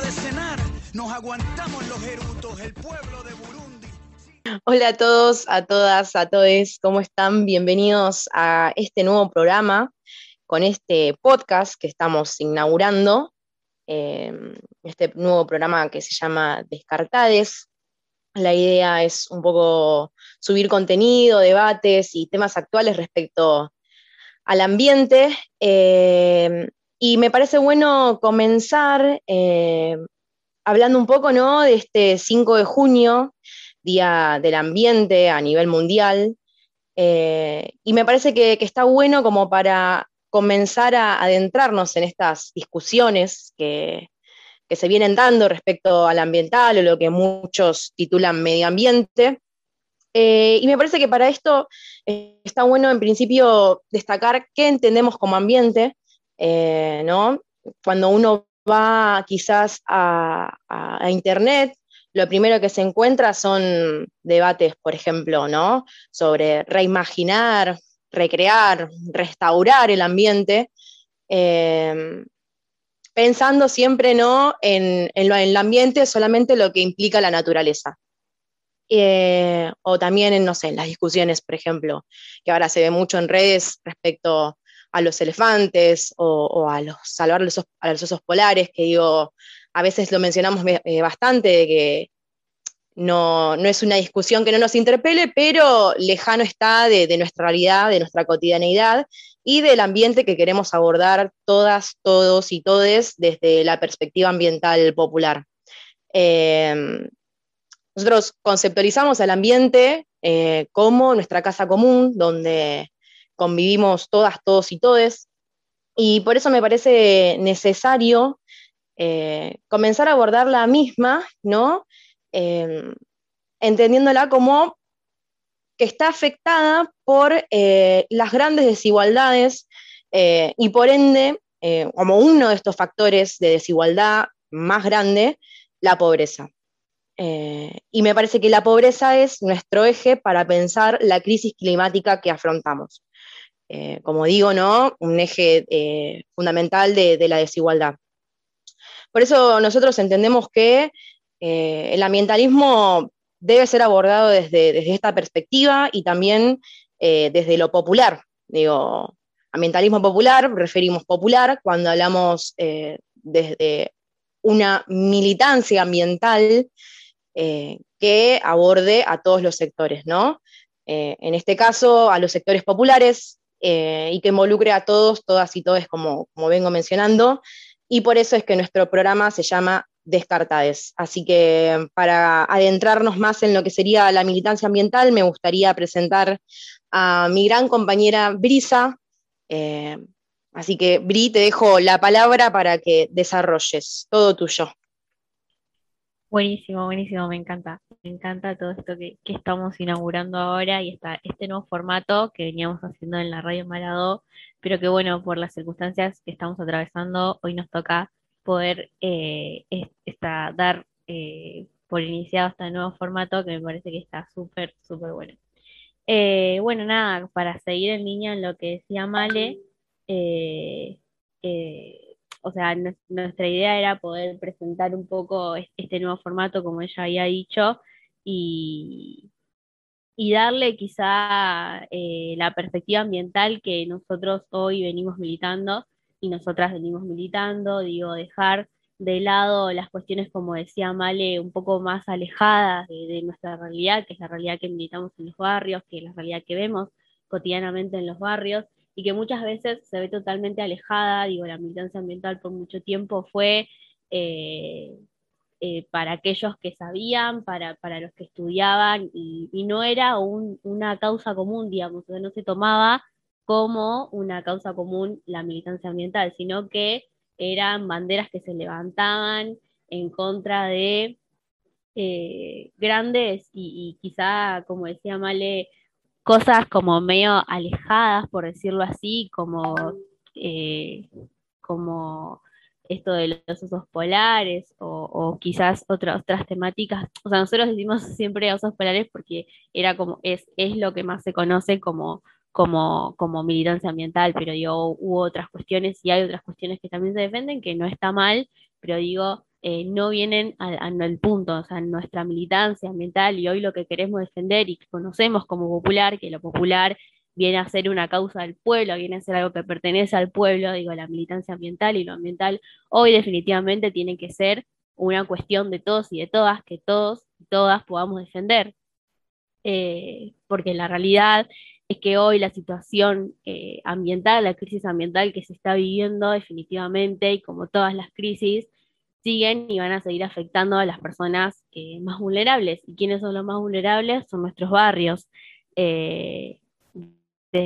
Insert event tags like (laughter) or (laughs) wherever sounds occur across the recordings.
de cenar. Nos aguantamos los erutos, el pueblo de Burundi. Hola a todos, a todas, a todos, ¿cómo están? Bienvenidos a este nuevo programa con este podcast que estamos inaugurando, eh, este nuevo programa que se llama Descartades. La idea es un poco subir contenido, debates y temas actuales respecto al ambiente. eh, y me parece bueno comenzar eh, hablando un poco ¿no? de este 5 de junio, Día del Ambiente a nivel mundial. Eh, y me parece que, que está bueno como para comenzar a adentrarnos en estas discusiones que, que se vienen dando respecto al ambiental o lo que muchos titulan medio ambiente. Eh, y me parece que para esto está bueno en principio destacar qué entendemos como ambiente, eh, ¿no? Cuando uno va quizás a, a- Internet, lo primero que se encuentra son debates, por ejemplo, ¿no? Sobre reimaginar, recrear, restaurar el ambiente, eh, pensando siempre ¿no? en, en lo- en el ambiente solamente lo que implica la naturaleza. Eh, o también en, no sé, en las discusiones, por ejemplo, que ahora se ve mucho en redes respecto a los elefantes o, a los salvar a los osos polares, que digo, a veces lo mencionamos eh, bastante, de que no, no es una discusión que no nos interpele, pero lejano está de, nuestra realidad, de nuestra cotidianeidad y del ambiente que queremos abordar todas, todos y todes desde la perspectiva ambiental popular. Eh, nosotros conceptualizamos al ambiente eh, como nuestra casa común, donde convivimos todas, todos y todes, y por eso me parece necesario eh, comenzar a abordar la misma, ¿no? Eh, entendiéndola como que está afectada por eh, las grandes desigualdades eh, y por ende, como uno de estos factores de desigualdad más grande, la pobreza. Y me parece que la pobreza es nuestro eje para pensar la crisis climática que afrontamos. Eh, como digo, ¿no? Un eje eh, fundamental de, de la desigualdad. Por eso nosotros entendemos que eh, el ambientalismo debe ser abordado desde, desde esta perspectiva y también desde lo popular. Digo, ambientalismo popular, referimos popular cuando hablamos desde una militancia ambiental que aborde a todos los sectores, ¿no? En este caso, a los sectores populares eh, y que involucre a todos, todas y todos, como, como vengo mencionando, y por eso es que nuestro programa se llama Descartades. Así que para adentrarnos más en lo que sería la militancia ambiental, me gustaría presentar a mi gran compañera Brisa. Eh, así que, Bri, te dejo la palabra para que desarrolles. Todo tuyo. Buenísimo, buenísimo, me encanta. Me encanta todo esto que, que estamos inaugurando ahora y esta, este nuevo formato que veníamos haciendo en la Radio Malado, pero que bueno, por las circunstancias que estamos atravesando, hoy nos toca poder eh, dar eh, por iniciado este nuevo formato que me parece que está súper, súper bueno. Eh, bueno, nada, para seguir en línea en lo que decía Male, eh, eh, o sea, nues- nuestra idea era poder presentar un poco es- este nuevo formato, como ella había dicho, y, darle quizá eh, la perspectiva ambiental que nosotros hoy venimos militando y nosotras venimos militando, digo, dejar de lado las cuestiones, como decía Male, un poco más alejadas de nuestra realidad, que es la realidad que militamos en los barrios, que es la realidad que vemos cotidianamente en los barrios, y que muchas veces se ve totalmente alejada, digo, la militancia ambiental por mucho tiempo fue eh, eh, para aquellos que sabían, para, para los que estudiaban, y, y no era un- una causa común, digamos, o sea, no se tomaba como una causa común la militancia ambiental, sino que eran banderas que se levantaban en contra de eh, grandes y, quizá, como decía Male, cosas como medio alejadas, por decirlo así, como, eh, como esto de los osos polares o, quizás otras otras temáticas. O sea, nosotros decimos siempre osos polares porque era como, es, es lo que más se conoce como, como, como militancia ambiental, pero digo, hubo otras cuestiones y hay otras cuestiones que también se defienden, que no está mal, pero digo, eh, no vienen al, punto, o sea, nuestra militancia ambiental y hoy lo que queremos defender y que conocemos como popular, que lo popular viene a ser una causa del pueblo, viene a ser algo que pertenece al pueblo, digo, la militancia ambiental y lo ambiental, hoy definitivamente tiene que ser una cuestión de todos y de todas, que todos y todas podamos defender. Eh, porque la realidad es que hoy la situación eh, ambiental, la crisis ambiental que se está viviendo definitivamente, y como todas las crisis, siguen y van a seguir afectando a las personas más vulnerables. ¿Y quiénes son los más vulnerables? Son nuestros barrios. Eh,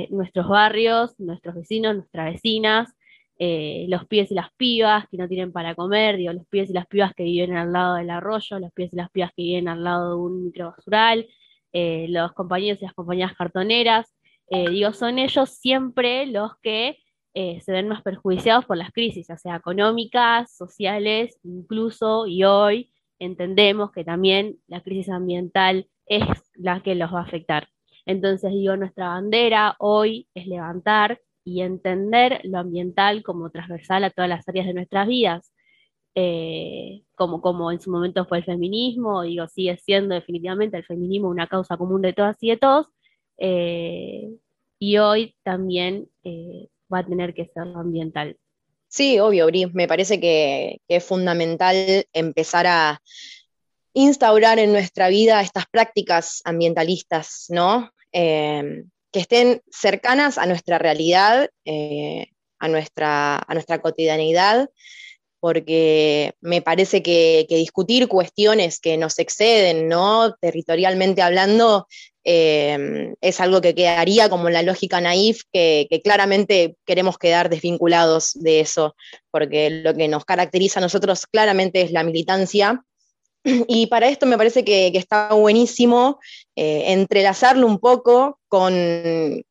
nuestros barrios, nuestros vecinos, nuestras vecinas, eh, los pibes y las pibas que no tienen para comer, digo, los pibes y las pibas que viven al lado del arroyo, los pibes y las pibas que viven al lado de un microbasural, eh, los compañeros y las compañías cartoneras, eh, digo, son ellos siempre los que se ven más perjuiciados por las crisis, ya sea económicas, sociales, incluso, y hoy entendemos que también la crisis ambiental es la que los va a afectar. Entonces digo, nuestra bandera hoy es levantar y entender lo ambiental como transversal a todas las áreas de nuestras vidas, eh, como, como en su momento fue el feminismo, digo, sigue siendo definitivamente el feminismo una causa común de todas y de todos, eh, y hoy también eh, va a tener que ser lo ambiental. Sí, obvio, Bri, me parece que es fundamental empezar a instaurar en nuestra vida estas prácticas ambientalistas, ¿no? Eh, que estén cercanas a nuestra realidad, eh, a, nuestra, a nuestra cotidianidad, porque me parece que, discutir cuestiones que nos exceden, ¿no? Territorialmente hablando, eh, es algo que quedaría como la lógica naif, que, claramente queremos quedar desvinculados de eso, porque lo que nos caracteriza a nosotros claramente es la militancia (clears throat) y para esto me parece que, está buenísimo eh, entrelazarlo un poco con,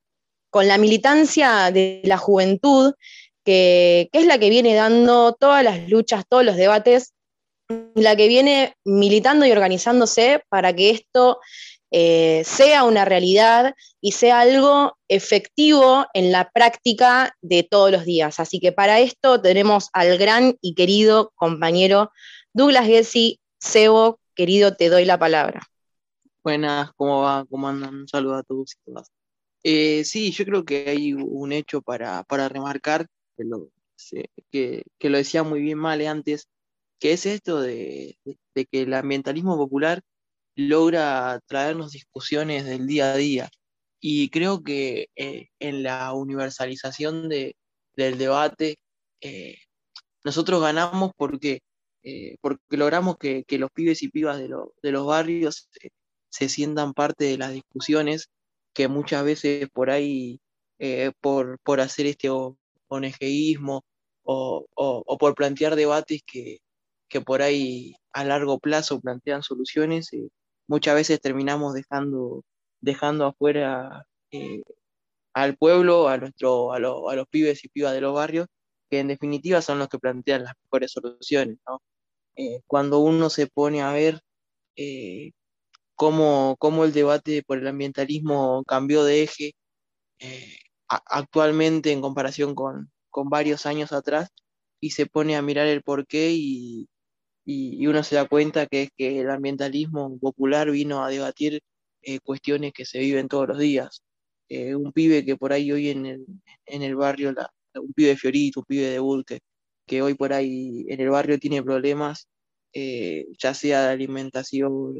la militancia de la juventud, que, es la que viene dando todas las luchas, todos los debates, la que viene militando y organizándose para que esto eh, sea una realidad y sea algo efectivo en la práctica de todos los días. Así que para esto tenemos al gran y querido compañero Douglas Gessi, Sebo, querido, te doy la palabra. Buenas, ¿cómo va? ¿Cómo andan? Un saludo a todos y todas. Eh, sí, yo creo que hay un hecho para, remarcar, que lo, que, lo decía muy bien Male antes, que es esto de, que el ambientalismo popular logra traernos discusiones del día a día. Y creo que eh, en la universalización del debate, eh, nosotros ganamos porque eh, porque logramos que, los pibes y pibas de, los barrios se sientan parte de las discusiones que muchas veces por ahí, eh, por, hacer este ONGismo o, o, por plantear debates que, por ahí a largo plazo plantean soluciones, muchas veces terminamos dejando, dejando afuera al pueblo, a, nuestro, a, a los pibes y pibas de los barrios, que en definitiva son los que plantean las mejores soluciones. Eh, cuando uno se pone a ver eh, cómo, el debate por el ambientalismo cambió de eje eh, actualmente en comparación con, varios años atrás y se pone a mirar el porqué y, y, uno se da cuenta que es que el ambientalismo popular vino a debatir cuestiones que se viven todos los días. un pibe que por ahí hoy en el, en el barrio, un pibe de Fiorito, un pibe de Bulque, que hoy por ahí en el barrio tiene problemas, eh, ya sea de alimentación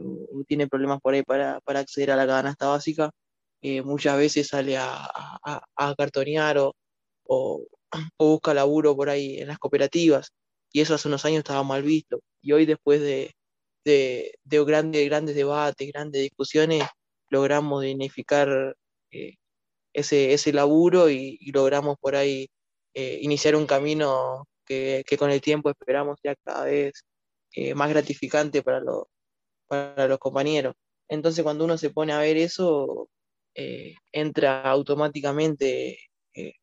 tiene problemas por ahí para, acceder a la canasta básica, eh, muchas veces sale a, cartonear (clears throat) o, busca laburo por ahí en las cooperativas. Y eso hace unos años estaba mal visto. Y hoy después de, de, grandes, grandes debates, grandes discusiones, logramos dignificar eh, ese, laburo y, logramos por ahí iniciar un camino que, con el tiempo esperamos ya cada vez eh, más gratificante para los compañeros. Entonces cuando uno se pone a ver eso, eh, entra automáticamente eh,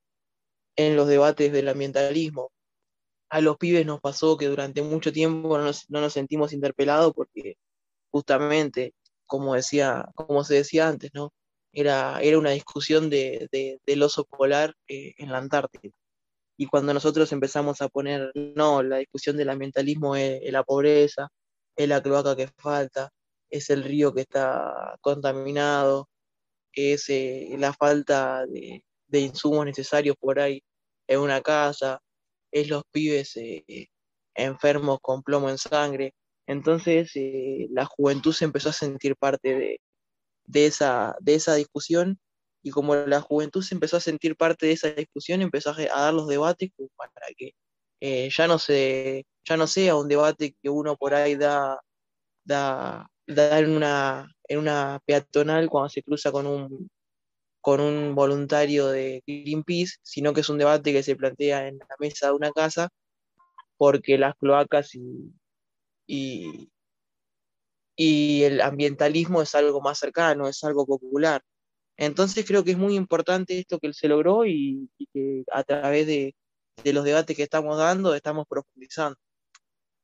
en los debates del ambientalismo. A los pibes nos pasó que durante mucho tiempo no nos, sentimos interpelados porque justamente, como, decía, como se decía antes, ¿no? Era, era una discusión de, del oso polar en la Antártida. Y cuando nosotros empezamos a poner, no, la discusión del ambientalismo es, la pobreza, es la cloaca que falta, es el río que está contaminado, es eh, la falta de, insumos necesarios por ahí en una casa, es los pibes eh, enfermos con plomo en sangre. Entonces eh, la juventud se empezó a sentir parte de, de, esa, de esa discusión y como la juventud se empezó a sentir parte de esa discusión, empezó a, dar los debates para que ya, no se, ya no sea un debate que uno por ahí da, da, en, una, en una peatonal cuando se cruza con un, con un voluntario de Greenpeace, sino que es un debate que se plantea en la mesa de una casa porque las cloacas y, y, y el ambientalismo es algo más cercano, es algo popular. Entonces creo que es muy importante esto que se logró y, que a través de, los debates que estamos dando estamos profundizando.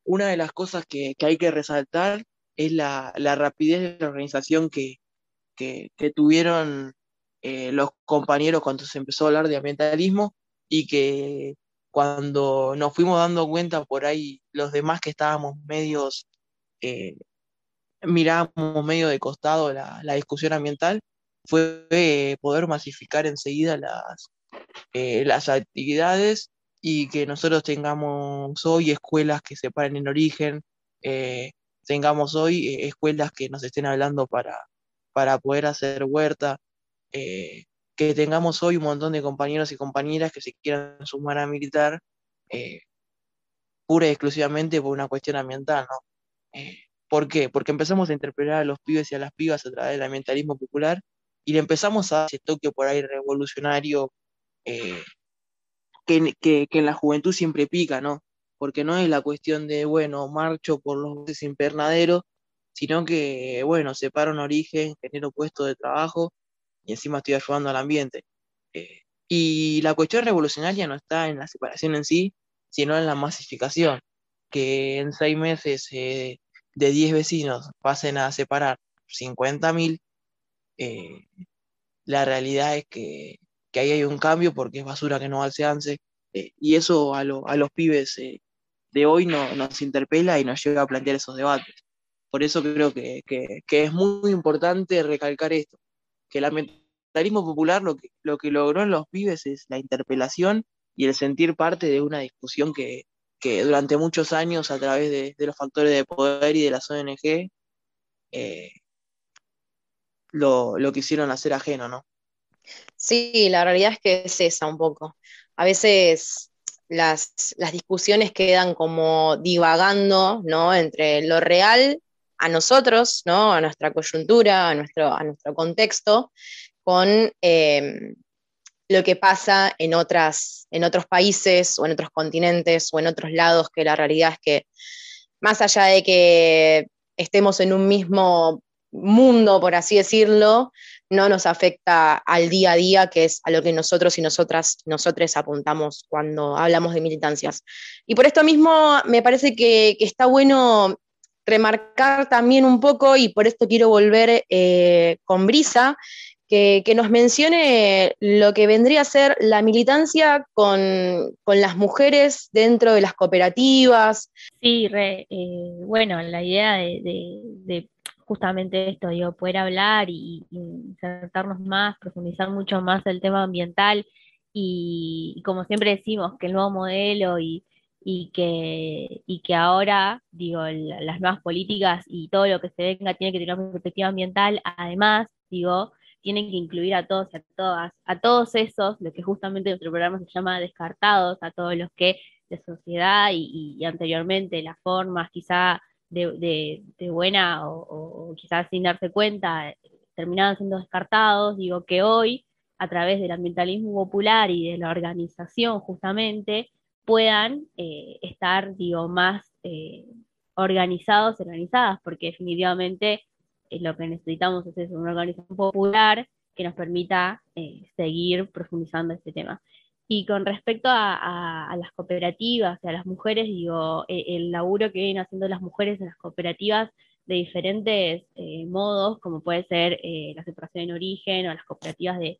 Una de las cosas que, hay que resaltar es la, rapidez de la organización que, tuvieron eh, los compañeros cuando se empezó a hablar de ambientalismo y que cuando nos fuimos dando cuenta por ahí los demás que estábamos medios, eh, mirábamos medio de costado la discusión ambiental, fue poder masificar enseguida las, eh, las actividades y que nosotros tengamos hoy escuelas que se paren en origen, eh, tengamos hoy eh, escuelas que nos estén hablando para, para poder hacer huerta, que tengamos hoy un montón de compañeros y compañeras que se quieran sumar a militar pura y exclusivamente por una cuestión ambiental, ¿no? ¿Por qué? Porque empezamos a interpretar a los pibes y a las pibas a través del ambientalismo popular y le empezamos a dar ese toque por ahí revolucionario eh, que, en la juventud siempre pica, ¿no? Porque no es la cuestión de, bueno, marcho por los buses invernaderos, sino que, bueno, separo un origen, genero puesto de trabajo y encima estoy ayudando al ambiente. Eh, y la cuestión revolucionaria no está en la separación en sí, sino en la masificación, que en seis meses eh, de 10 vecinos pasen a separar 50.000 eh, la realidad es que, ahí hay un cambio porque es basura que no va al seance, eh, y eso a, los pibes eh, de hoy no, nos interpela y nos lleva a plantear esos debates. Por eso creo que, es muy importante recalcar esto, que el ambientalismo popular lo que, lo que logró en los pibes es la interpelación y el sentir parte de una discusión que, durante muchos años a través de, los factores de poder y de las ONG lo, lo quisieron hacer ajeno, ¿no? Sí, la realidad es que es esa un poco. A veces las, discusiones quedan como divagando, ¿no? Entre lo real a nosotros, ¿no? A nuestra coyuntura, a nuestro, a nuestro contexto, con em, lo que pasa en, otras, en otros países o en otros continentes o en otros lados, que la realidad es que más allá de que estemos en un mismo mundo, por así decirlo, no nos afecta al día a día, que es a lo que nosotros y nosotras, nosotros apuntamos cuando hablamos de militancias. Y por esto mismo me parece que, está bueno remarcar también un poco, y por esto quiero volver eh, con Brisa, que, nos mencione lo que vendría a ser la militancia con, las mujeres dentro de las cooperativas. Sí, eh, bueno, la idea de justamente esto, digo, poder hablar y, insertarnos más, profundizar mucho más el tema ambiental y, como siempre decimos, que el nuevo modelo y, que, y que ahora, digo, las nuevas políticas y todo lo que se venga tiene que tener una perspectiva ambiental, además, digo, tienen que incluir a todos y a todas, a todos esos, lo que justamente nuestro programa se llama descartados, a todos los que de sociedad y, y anteriormente las formas quizá de, buena o, quizás sin darse cuenta terminaban siendo descartados, digo que hoy, a través del ambientalismo popular y de la organización justamente, puedan eh, estar, digo, más, eh, organizados, organizadas, porque definitivamente lo que necesitamos es una organización popular que nos permita eh, seguir profundizando este tema. Y con respecto a, las cooperativas y a las mujeres, digo, e, el laburo que vienen haciendo las mujeres en las cooperativas de diferentes eh, modos, como puede ser eh, la separación en origen o las cooperativas de,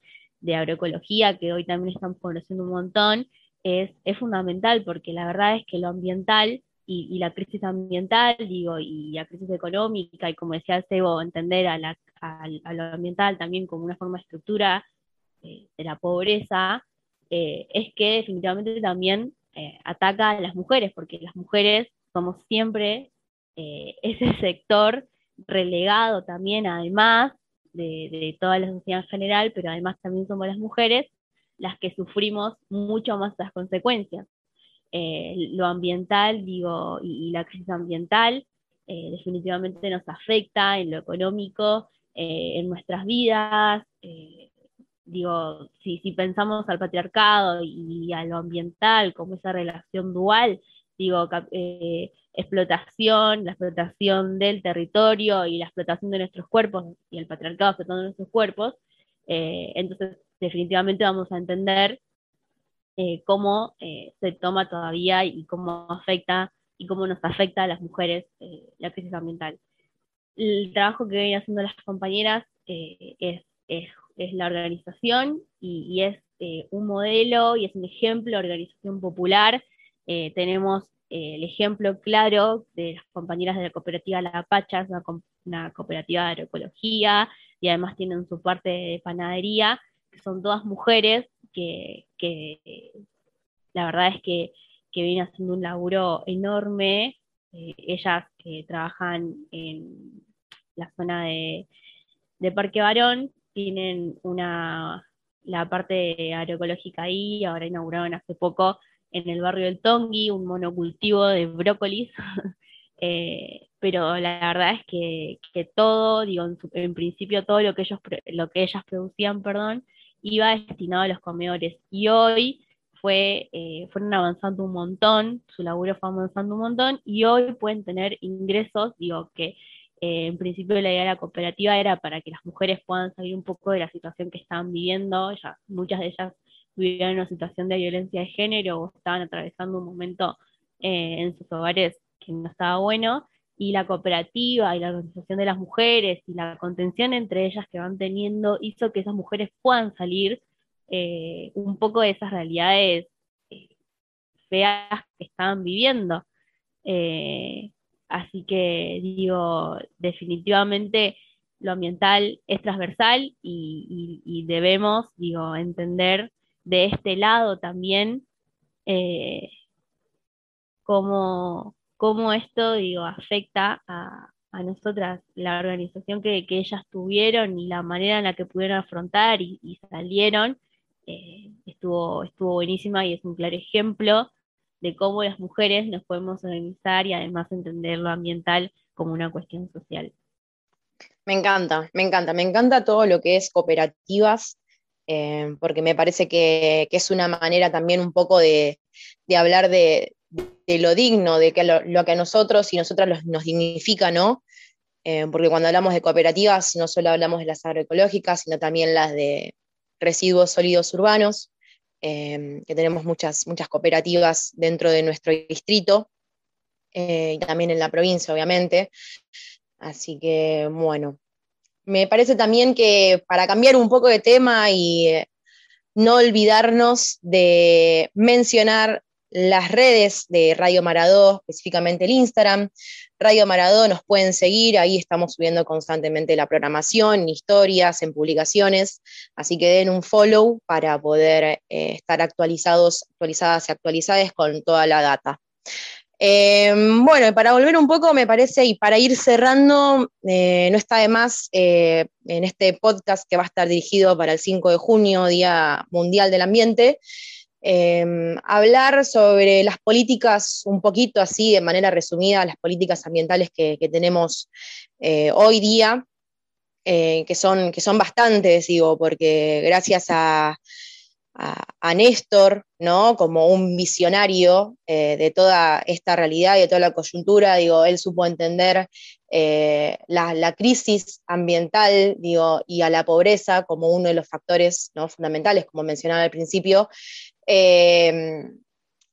agroecología, que hoy también están conociendo un montón, es, es fundamental porque la verdad es que lo ambiental y, la crisis ambiental, digo, y la crisis económica, y como decía Sebo, entender a, la, lo ambiental también como una forma de estructura eh, de la pobreza, eh, es que definitivamente también eh, ataca a las mujeres, porque las mujeres somos siempre (laughs) ese sector relegado también, además de, de toda la sociedad en general, pero además también somos las mujeres las que sufrimos mucho más las consecuencias. Eh, lo ambiental, digo, y, la crisis ambiental eh, definitivamente nos afecta en lo económico, eh, en nuestras vidas. Digo, si, si, pensamos al patriarcado y, a lo ambiental como esa relación dual, digo, explotación, la explotación del territorio y la explotación de nuestros cuerpos y el patriarcado explotando nuestros cuerpos, entonces definitivamente vamos a entender eh, cómo eh, se toma todavía y cómo afecta y cómo nos afecta a las mujeres eh, la crisis ambiental. El trabajo que vienen haciendo las compañeras es, la organización y, es un modelo y es un ejemplo de organización popular. tenemos el ejemplo claro de las compañeras de la cooperativa La Pacha, una, una cooperativa de agroecología y además tienen su parte de panadería, que son todas mujeres que, la verdad es que, que viene haciendo un laburo enorme. Eh, ellas que trabajan en la zona de, Parque Barón, tienen una, la parte agroecológica ahí, ahora inauguraron hace poco en el barrio del Tongui un monocultivo de brócolis. (laughs) Eh, pero la verdad es que, todo, digo, en, en, principio todo lo que ellos lo que ellas producían, perdón, iba destinado a los comedores. Y hoy fue, eh, fueron avanzando un montón, su laburo fue avanzando un montón, y hoy pueden tener ingresos, digo que eh, en principio la idea de la cooperativa era para que las mujeres puedan salir un poco de la situación que estaban viviendo, muchas de ellas vivían en una situación de violencia de género o estaban atravesando un momento eh, en sus hogares que no estaba bueno, y la cooperativa y la organización de las mujeres y la contención entre ellas que van teniendo hizo que esas mujeres puedan salir eh, un poco de esas realidades feas que estaban viviendo. Así que digo, definitivamente lo ambiental es transversal y, debemos, digo, entender de este lado también cómo, cómo esto, digo, afecta a, nosotras, la organización que, ellas tuvieron y la manera en la que pudieron afrontar y, salieron, eh, estuvo, estuvo buenísima y es un claro ejemplo de cómo las mujeres nos podemos organizar y además entender lo ambiental como una cuestión social. Me encanta, me encanta, me encanta todo lo que es cooperativas, eh, porque me parece que, es una manera también un poco de hablar de, de lo digno, de que lo, que a nosotros y nosotras nos dignifica, ¿no? Eh, porque cuando hablamos de cooperativas no solo hablamos de las agroecológicas, sino también las de residuos sólidos urbanos, eh, que tenemos muchas, muchas cooperativas dentro de nuestro distrito eh, y también en la provincia, obviamente. Así que, bueno, me parece también que para cambiar un poco de tema y no olvidarnos de mencionar las redes de Radio Maradó, específicamente el Instagram. Radio Maradó nos pueden seguir, ahí estamos subiendo constantemente la programación, historias, en publicaciones, así que den un follow para poder eh, estar actualizados, actualizadas y actualizadas con toda la data. Em, bueno, para volver un poco, me parece, y para ir cerrando, eh, no está de más eh, en este podcast que va a estar dirigido para el 5 de junio, Día Mundial del Ambiente, Em, hablar sobre las políticas, un poquito así, de manera resumida, las políticas ambientales que, tenemos eh, hoy día, eh, que, son, que son bastantes, digo, porque gracias a, a, Néstor, ¿no? Como un visionario eh, de toda esta realidad y de toda la coyuntura, digo, él supo entender eh, la, crisis ambiental, digo, y a la pobreza como uno de los factores ¿no? fundamentales, como mencionaba al principio, em,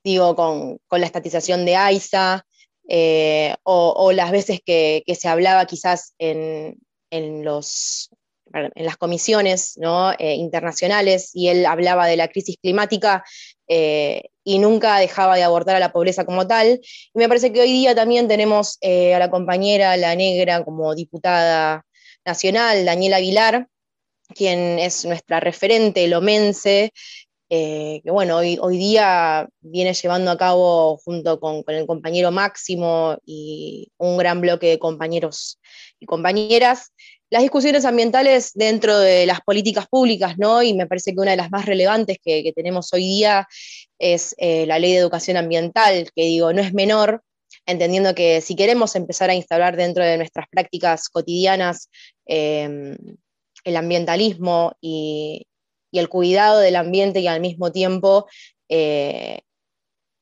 digo, con, la estatización de AISA, eh, o, las veces que, se hablaba quizás en, en los en las comisiones eh, internacionales y él hablaba de la crisis climática eh, y nunca dejaba de abordar a la pobreza como tal. Y me parece que hoy día también tenemos a la compañera La Negra como diputada nacional, Daniela Aguilar, quien es nuestra referente lomense, que bueno, hoy, hoy, día viene llevando a cabo junto con, el compañero Máximo y un gran bloque de compañeros y compañeras las discusiones ambientales dentro de las políticas públicas, ¿no? Y me parece que una de las más relevantes que, tenemos hoy día es eh, la ley de educación ambiental, que digo, no es menor, entendiendo que si queremos empezar a instaurar dentro de nuestras prácticas cotidianas em, el ambientalismo y, el cuidado del ambiente y al mismo tiempo eh,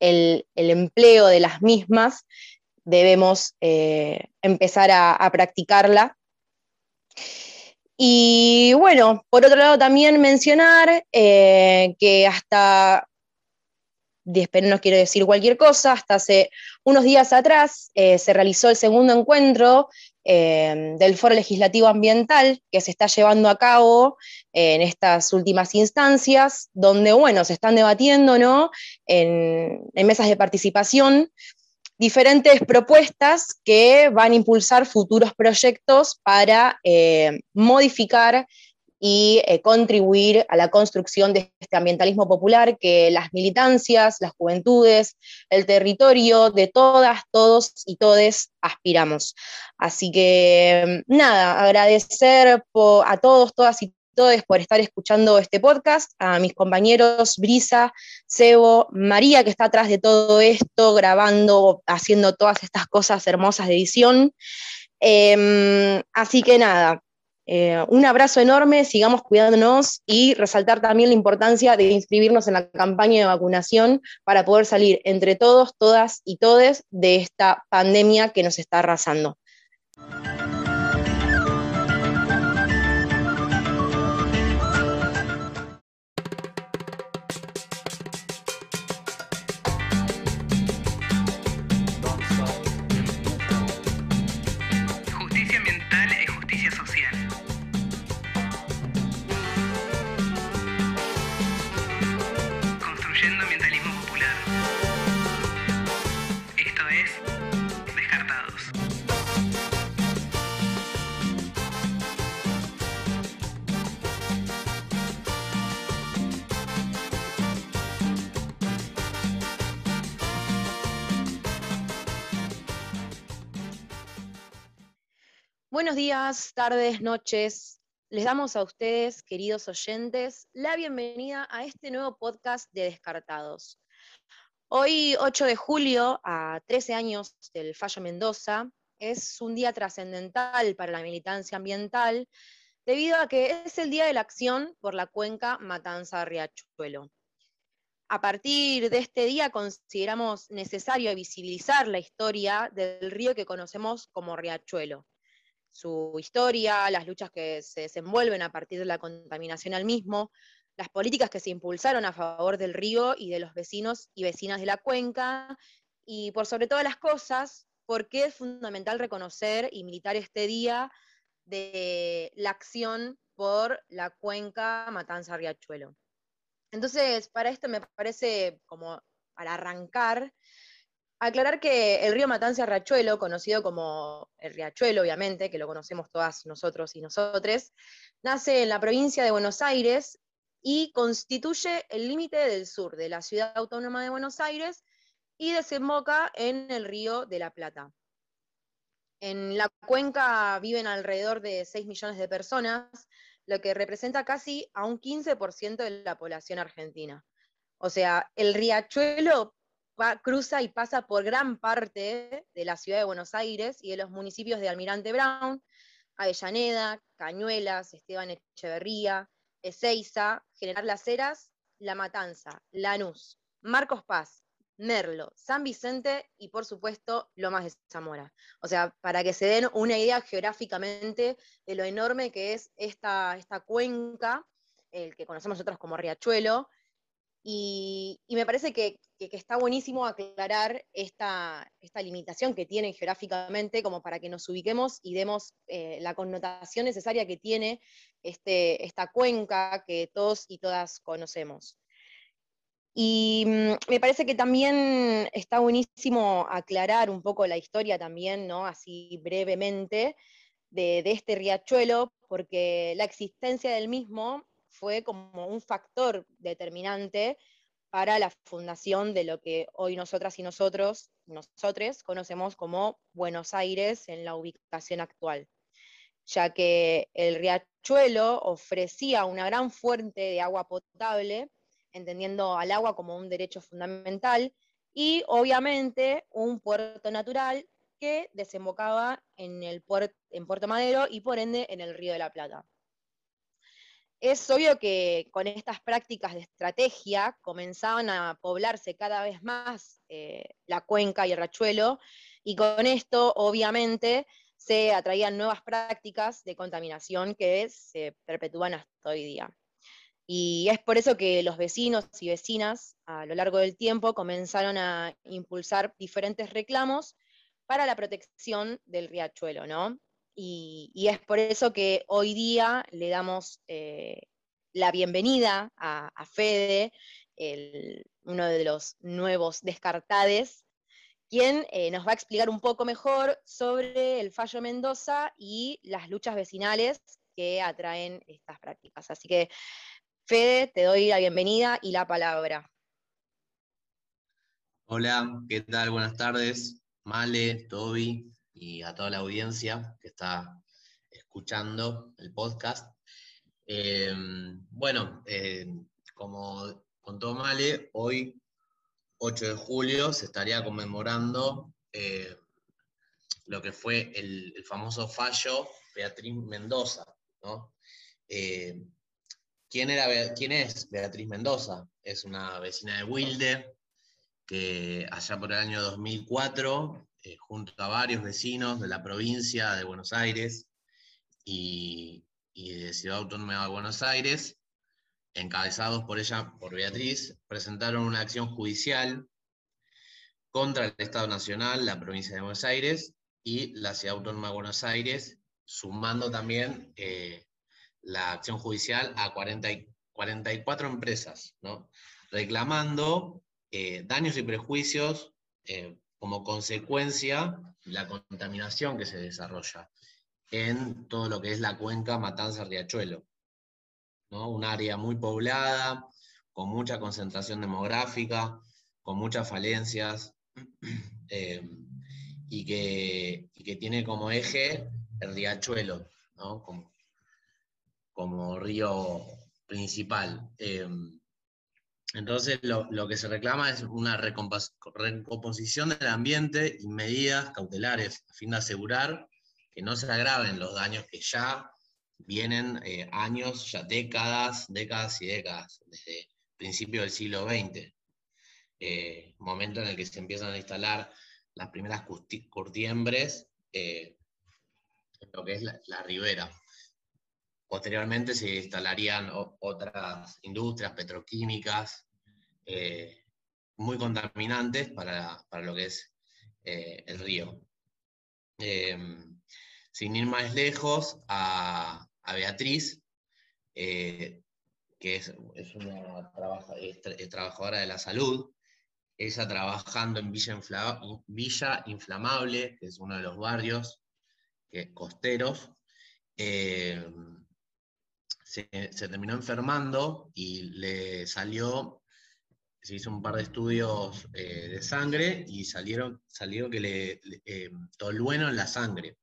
el, empleo de las mismas, debemos eh, empezar a practicarla. Y bueno, por otro lado también mencionar eh, que hasta, no quiero decir cualquier cosa, hasta hace unos días atrás se realizó el segundo encuentro eh, del Foro Legislativo Ambiental que se está llevando a cabo en estas últimas instancias, donde, bueno, se están debatiendo, ¿no? en, en mesas de participación diferentes propuestas que van a impulsar futuros proyectos para eh, modificar y eh, contribuir a la construcción de este ambientalismo popular que las militancias, las juventudes, el territorio, de todas, todos y todes aspiramos. Así que nada, agradecer a todos, todas y por estar escuchando este podcast, a mis compañeros Brisa, Sebo, María, que está atrás de todo esto, grabando, haciendo todas estas cosas hermosas de edición. Em, así que nada, eh, un abrazo enorme, sigamos cuidándonos y resaltar también la importancia de inscribirnos en la campaña de vacunación para poder salir entre todos, todas y todes de esta pandemia que nos está arrasando. Buenos días, tardes, noches. Les damos a ustedes, queridos oyentes, la bienvenida a este nuevo podcast de Descartados. Hoy, 8 de julio, a 13 años del fallo Mendoza, es un día trascendental para la militancia ambiental debido a que es el día de la acción por la cuenca Matanza-Riachuelo. A partir de este día consideramos necesario visibilizar la historia del río que conocemos como Riachuelo su historia, las luchas que se desenvuelven a partir de la contaminación al mismo, las políticas que se impulsaron a favor del río y de los vecinos y vecinas de la cuenca, y por sobre todas las cosas, por qué es fundamental reconocer y militar este día de la acción por la cuenca Matanza-Riachuelo. Entonces, para esto me parece como para arrancar, Aclarar que el río Matanza Riachuelo, conocido como el Riachuelo, obviamente, que lo conocemos todas nosotros y nosotres, nace en la provincia de Buenos Aires y constituye el límite del sur de la ciudad autónoma de Buenos Aires y desemboca en el río de la Plata. En la cuenca viven alrededor de 6 millones de personas, lo que representa casi a un 15% de la población argentina. O sea, el riachuelo cruza y pasa por gran parte de la ciudad de Buenos Aires y de los municipios de Almirante Brown, Avellaneda, Cañuelas, Esteban Echeverría, Ezeiza, General Las Heras La Matanza, Lanús, Marcos Paz, Merlo, San Vicente y por supuesto Lomas de Zamora. O sea, para que se den una idea geográficamente de lo enorme que es esta, esta cuenca, el que conocemos nosotros como Riachuelo, y, me parece que, está buenísimo aclarar esta, limitación que tiene geográficamente como para que nos ubiquemos y demos eh, la connotación necesaria que tiene este, esta cuenca que todos y todas conocemos. Y mm, me parece que también está buenísimo aclarar un poco la historia también, ¿no? Así brevemente, de, de este riachuelo, porque la existencia del mismo fue como un factor determinante para la fundación de lo que hoy nosotras y nosotros, nosotros conocemos como Buenos Aires en la ubicación actual, ya que el riachuelo ofrecía una gran fuente de agua potable, entendiendo al agua como un derecho fundamental, y obviamente un puerto natural que desembocaba en, el en Puerto Madero y por ende en el Río de la Plata. Es obvio que con estas prácticas de estrategia comenzaban a poblarse cada vez más eh, la cuenca y el rachuelo, y con esto obviamente se atraían nuevas prácticas de contaminación que se perpetúan hasta hoy día. Y es por eso que los vecinos y vecinas a lo largo del tiempo comenzaron a impulsar diferentes reclamos para la protección del riachuelo, ¿no? Y, es por eso que hoy día le damos eh, la bienvenida a, Fede, uno de los nuevos descartades, quien eh, nos va a explicar un poco mejor sobre el fallo Mendoza y las luchas vecinales que atraen estas prácticas. Así que, Fede, te doy la bienvenida y la palabra. Hola, ¿qué tal? Buenas tardes. Male, Toby, y a toda la audiencia que está escuchando el podcast. Eh, bueno, eh, como contó Male, hoy, 8 de julio, se estaría conmemorando eh, lo que fue el, famoso fallo Beatriz Mendoza. ¿quién, era, ¿Quién es Beatriz Mendoza? Es una vecina de Wilde que allá por el año 2004 eh, junto a varios vecinos de la provincia de Buenos Aires y, de Ciudad Autónoma de Buenos Aires, encabezados por ella, por Beatriz, presentaron una acción judicial contra el Estado Nacional, la provincia de Buenos Aires y la Ciudad Autónoma de Buenos Aires, sumando también eh, la acción judicial a 44 empresas, reclamando eh, daños y prejuicios como consecuencia la contaminación que se desarrolla en todo lo que es la cuenca Matanza-Riachuelo. ¿no? Un área muy poblada, con mucha concentración demográfica, con muchas falencias, (clears throat) eh, y, que, que, tiene como eje el riachuelo, como, como, río principal. Eh, entonces, lo, que se reclama es una recomposición del ambiente y medidas cautelares a fin de asegurar que no se agraven los daños que ya vienen eh, años, ya décadas, décadas y décadas, desde principios del siglo XX, eh, momento en el que se empiezan a instalar las primeras curtiembres eh, en lo que es la ribera. Posteriormente se instalarían otras industrias petroquímicas eh, muy contaminantes para, lo que es eh, el río. Em, sin ir más lejos, a, Beatriz, eh, que es, una trabajadora de la salud, ella trabajando en Villa, Villa Inflamable, que es uno de los barrios costeros, se, terminó enfermando y le salió, se hizo un par de estudios eh, de sangre y salieron, salió que le, eh, tolueno en la sangre.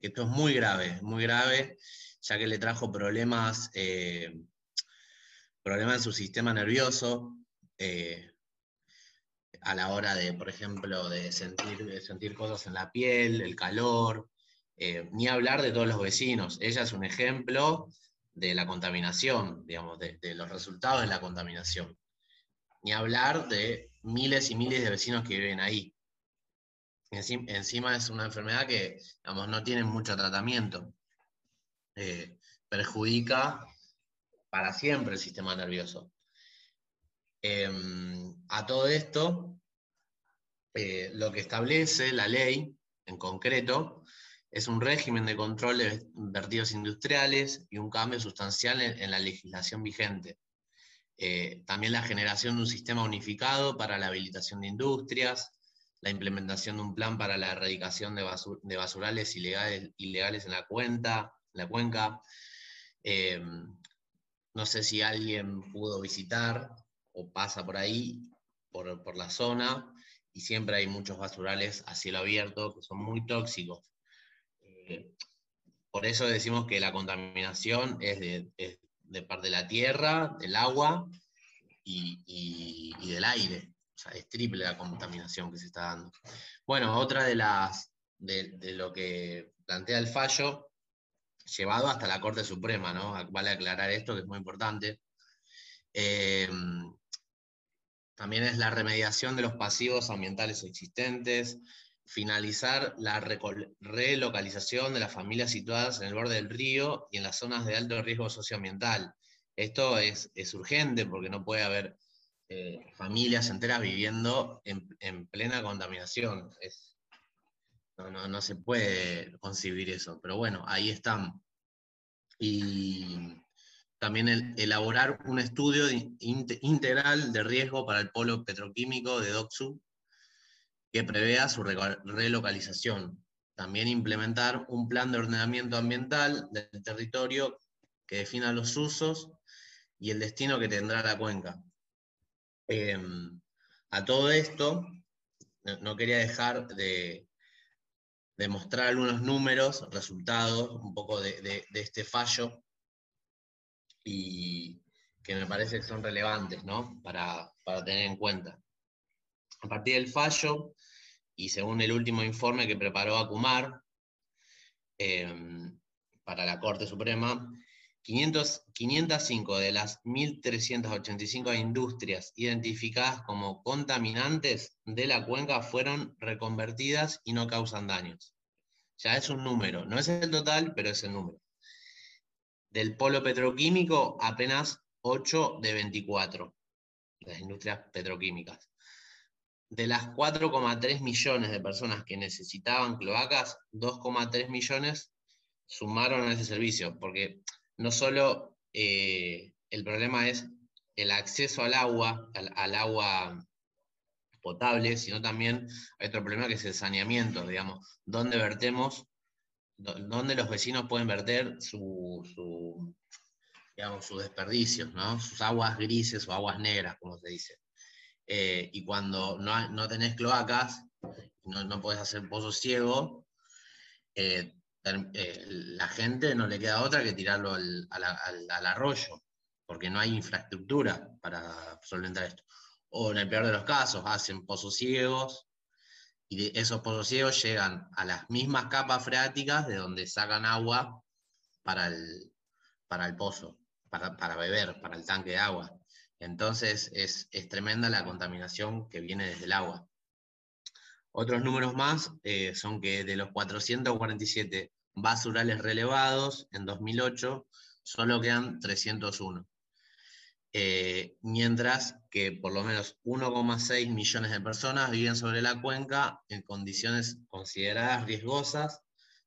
Esto es muy grave, muy grave, ya que le trajo problemas, eh, problemas en su sistema nervioso, a la hora de, por ejemplo, de sentir, de sentir cosas en la piel, el calor, ni hablar de todos los vecinos. Ella es un ejemplo de la contaminación, digamos, de, los resultados de la contaminación. Ni hablar de miles y miles de vecinos que viven ahí. Encima, es una enfermedad que digamos, no tiene mucho tratamiento. Eh, perjudica para siempre el sistema nervioso. Em, a todo esto, eh, lo que establece la ley en concreto es un régimen de control de vertidos industriales y un cambio sustancial en, la legislación vigente. Eh, también la generación de un sistema unificado para la habilitación de industrias, la implementación de un plan para la erradicación de, basurales ilegales, en la, la cuenca. Eh, no sé si alguien pudo visitar o pasa por ahí, por, por la zona, y siempre hay muchos basurales a cielo abierto que son muy tóxicos por eso decimos que la contaminación es de, parte de la tierra, del agua y, del aire. O sea, es triple la contaminación que se está dando. Bueno, otra de las de, lo que plantea el fallo, llevado hasta la Corte Suprema, ¿no? Vale aclarar esto, que es muy importante. Eh, también es la remediación de los pasivos ambientales existentes, finalizar la relocalización de las familias situadas en el borde del río y en las zonas de alto riesgo socioambiental. Esto es, urgente porque no puede haber eh, familias enteras viviendo en, plena contaminación. no, se puede concebir eso, pero bueno, ahí están. Y también elaborar un estudio integral de riesgo para el polo petroquímico de DOCSU que prevea su relocalización. También implementar un plan de ordenamiento ambiental del territorio que defina los usos y el destino que tendrá la cuenca. Em, a todo esto, no quería dejar de, mostrar algunos números, resultados un poco de, este fallo, y que me parece que son relevantes para, para tener en cuenta. A partir del fallo, y según el último informe que preparó Acumar em, para la Corte Suprema, 505 de las 1.385 industrias identificadas como contaminantes de la cuenca fueron reconvertidas y no causan daños. Ya es un número, no es el total, pero es el número. Del polo petroquímico, apenas 8 de 24, las industrias petroquímicas de las 4,3 millones de personas que necesitaban cloacas, 2,3 millones sumaron a ese servicio, porque no solo eh, el problema es el acceso al agua, al, agua potable, sino también hay otro problema que es el saneamiento, digamos, dónde vertemos, dónde los vecinos pueden verter su, digamos, sus desperdicios, sus aguas grises o aguas negras, como se dice. Eh, y cuando no, no, tenés cloacas, no, no podés hacer pozo ciego, eh, eh, la gente no le queda otra que tirarlo al, arroyo, porque no hay infraestructura para solventar esto. O en el peor de los casos, hacen pozos ciegos, y esos pozos ciegos llegan a las mismas capas freáticas de donde sacan agua para el, para el pozo, para, para beber, para el tanque de agua. Entonces es, tremenda la contaminación que viene desde el agua. Otros números más eh, son que de los 447 basurales relevados en 2008, solo quedan 301. Eh, mientras que por lo menos 1,6 millones de personas viven sobre la cuenca en condiciones consideradas riesgosas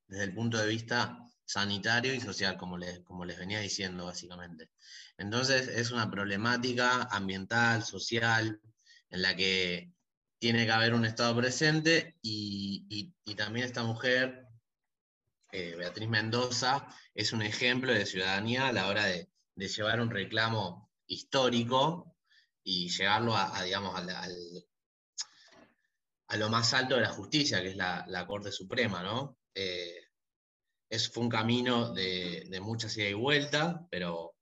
desde el punto de vista sanitario y social, como como les venía diciendo básicamente. Entonces es una problemática ambiental, social, en la que tiene que haber un Estado presente y, también esta mujer, eh, Beatriz Mendoza, es un ejemplo de ciudadanía a la hora de, llevar un reclamo histórico y llevarlo a, digamos, a lo más alto de la justicia, que es la, Corte Suprema, ¿no? Eh, es, fue un camino de, de mucha ida y vuelta, pero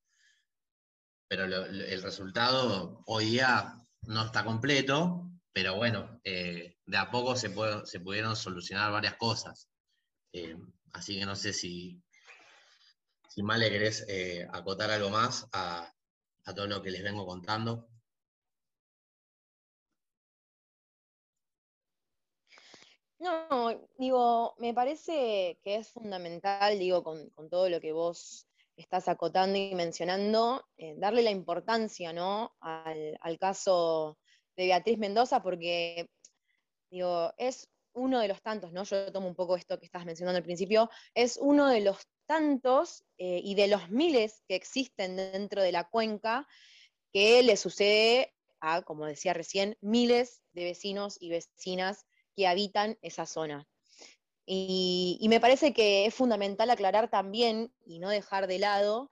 pero el resultado hoy día no está completo, pero bueno, eh, de a poco se, se pudieron solucionar varias cosas. Eh, así que no sé si, si mal le querés eh, acotar algo más a, a todo lo que les vengo contando. No, digo, me parece que es fundamental, digo, con, todo lo que vos estás acotando y mencionando, eh, darle la importancia, ¿no? Al, al, caso de Beatriz Mendoza, porque, digo, es uno de los tantos, ¿no? Yo tomo un poco esto que estás mencionando al principio, es uno de los tantos eh, y de los miles que existen dentro de la cuenca que le sucede a, como decía recién, miles de vecinos y vecinas que habitan esa zona. Y, me parece que es fundamental aclarar también y no dejar de lado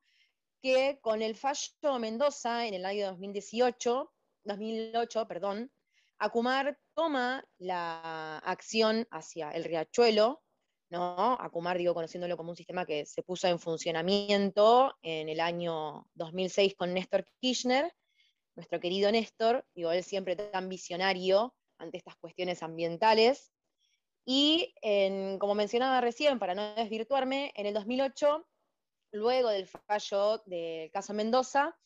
que con el fallo Mendoza en el año 2018, 2008, perdón, Acumar toma la acción hacia el riachuelo, ¿no? Acumar, digo, conociéndolo como un sistema que se puso en funcionamiento en el año 2006 con Néstor Kirchner, nuestro querido Néstor, digo, él siempre tan visionario ante estas cuestiones ambientales. Y como mencionaba recién, para no desvirtuarme, en el 2008, luego del fallo del caso Mendoza,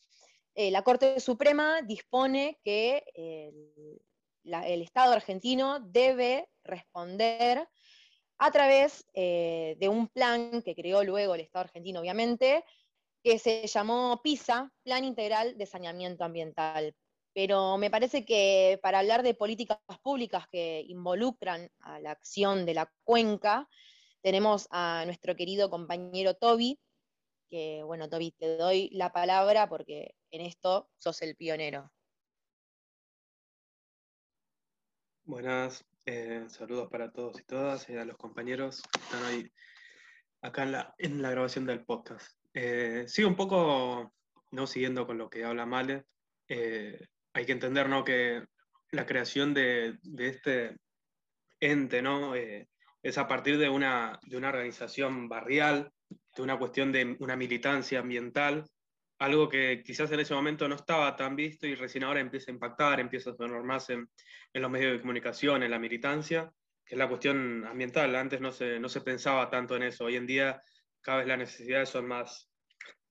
eh, la Corte Suprema dispone que el, Estado argentino debe responder a través eh, de un plan que creó luego el Estado argentino, obviamente, que se llamó PISA, Plan Integral de Saneamiento Ambiental pero me parece que para hablar de políticas públicas que involucran a la acción de la cuenca, tenemos a nuestro querido compañero Toby, que bueno, Toby, te doy la palabra porque en esto sos el pionero. Buenas, eh, saludos para todos y todas, y a los compañeros que están hoy acá en la, en la grabación del podcast. Eh, sigo un poco, no siguiendo con lo que habla Male, eh, hay que entender que la creación de, este ente ¿no? Eh, es a partir de una, organización barrial, de una cuestión de una militancia ambiental, algo que quizás en ese momento no estaba tan visto y recién ahora empieza a impactar, empieza a sonar más en, en los medios de comunicación, en la militancia, que es la cuestión ambiental. Antes no se, no se pensaba tanto en eso. Hoy en día cada vez las necesidades son más,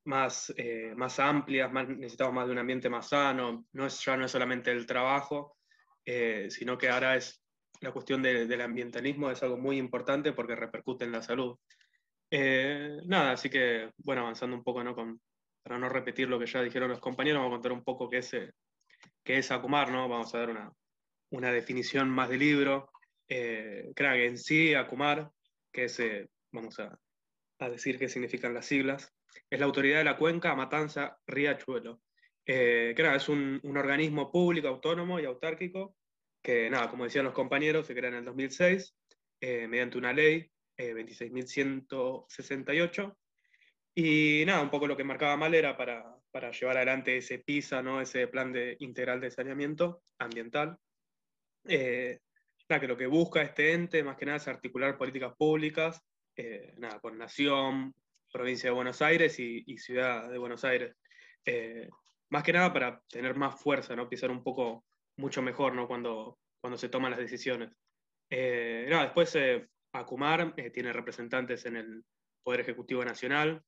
más, eh, más amplias, más, necesitamos más de un ambiente más sano, no es, ya no es solamente el trabajo, eh, sino que ahora es la cuestión del ambientalismo, es algo muy importante porque repercute en la salud. Eh, nada, así que, bueno, avanzando un poco, ¿no? Con, para no repetir lo que ya dijeron los compañeros, vamos a contar un poco qué es, qué es Acumar, ¿no? Vamos a dar una, una definición más del libro. que en sí, Acumar, que es, vamos a, a decir qué significan las siglas, es la autoridad de la cuenca Matanza Riachuelo. Eh, que es un, organismo público, autónomo y autárquico, que nada, como decían los compañeros, se crea en el 2006 eh, mediante una ley 26.168. Eh, y nada, un poco lo que marcaba mal era para, llevar adelante ese PISA, ¿no? ese plan de, integral de saneamiento ambiental. nada, que lo que busca este ente más que nada es articular políticas públicas nada, con nación, provincia de Buenos Aires y, ciudad de Buenos Aires. Eh, más que nada para tener más fuerza, ¿no? Pisar un poco mucho mejor, ¿no? Cuando, cuando se toman las decisiones. Eh, después eh, Acumar tiene representantes en el Poder Ejecutivo Nacional,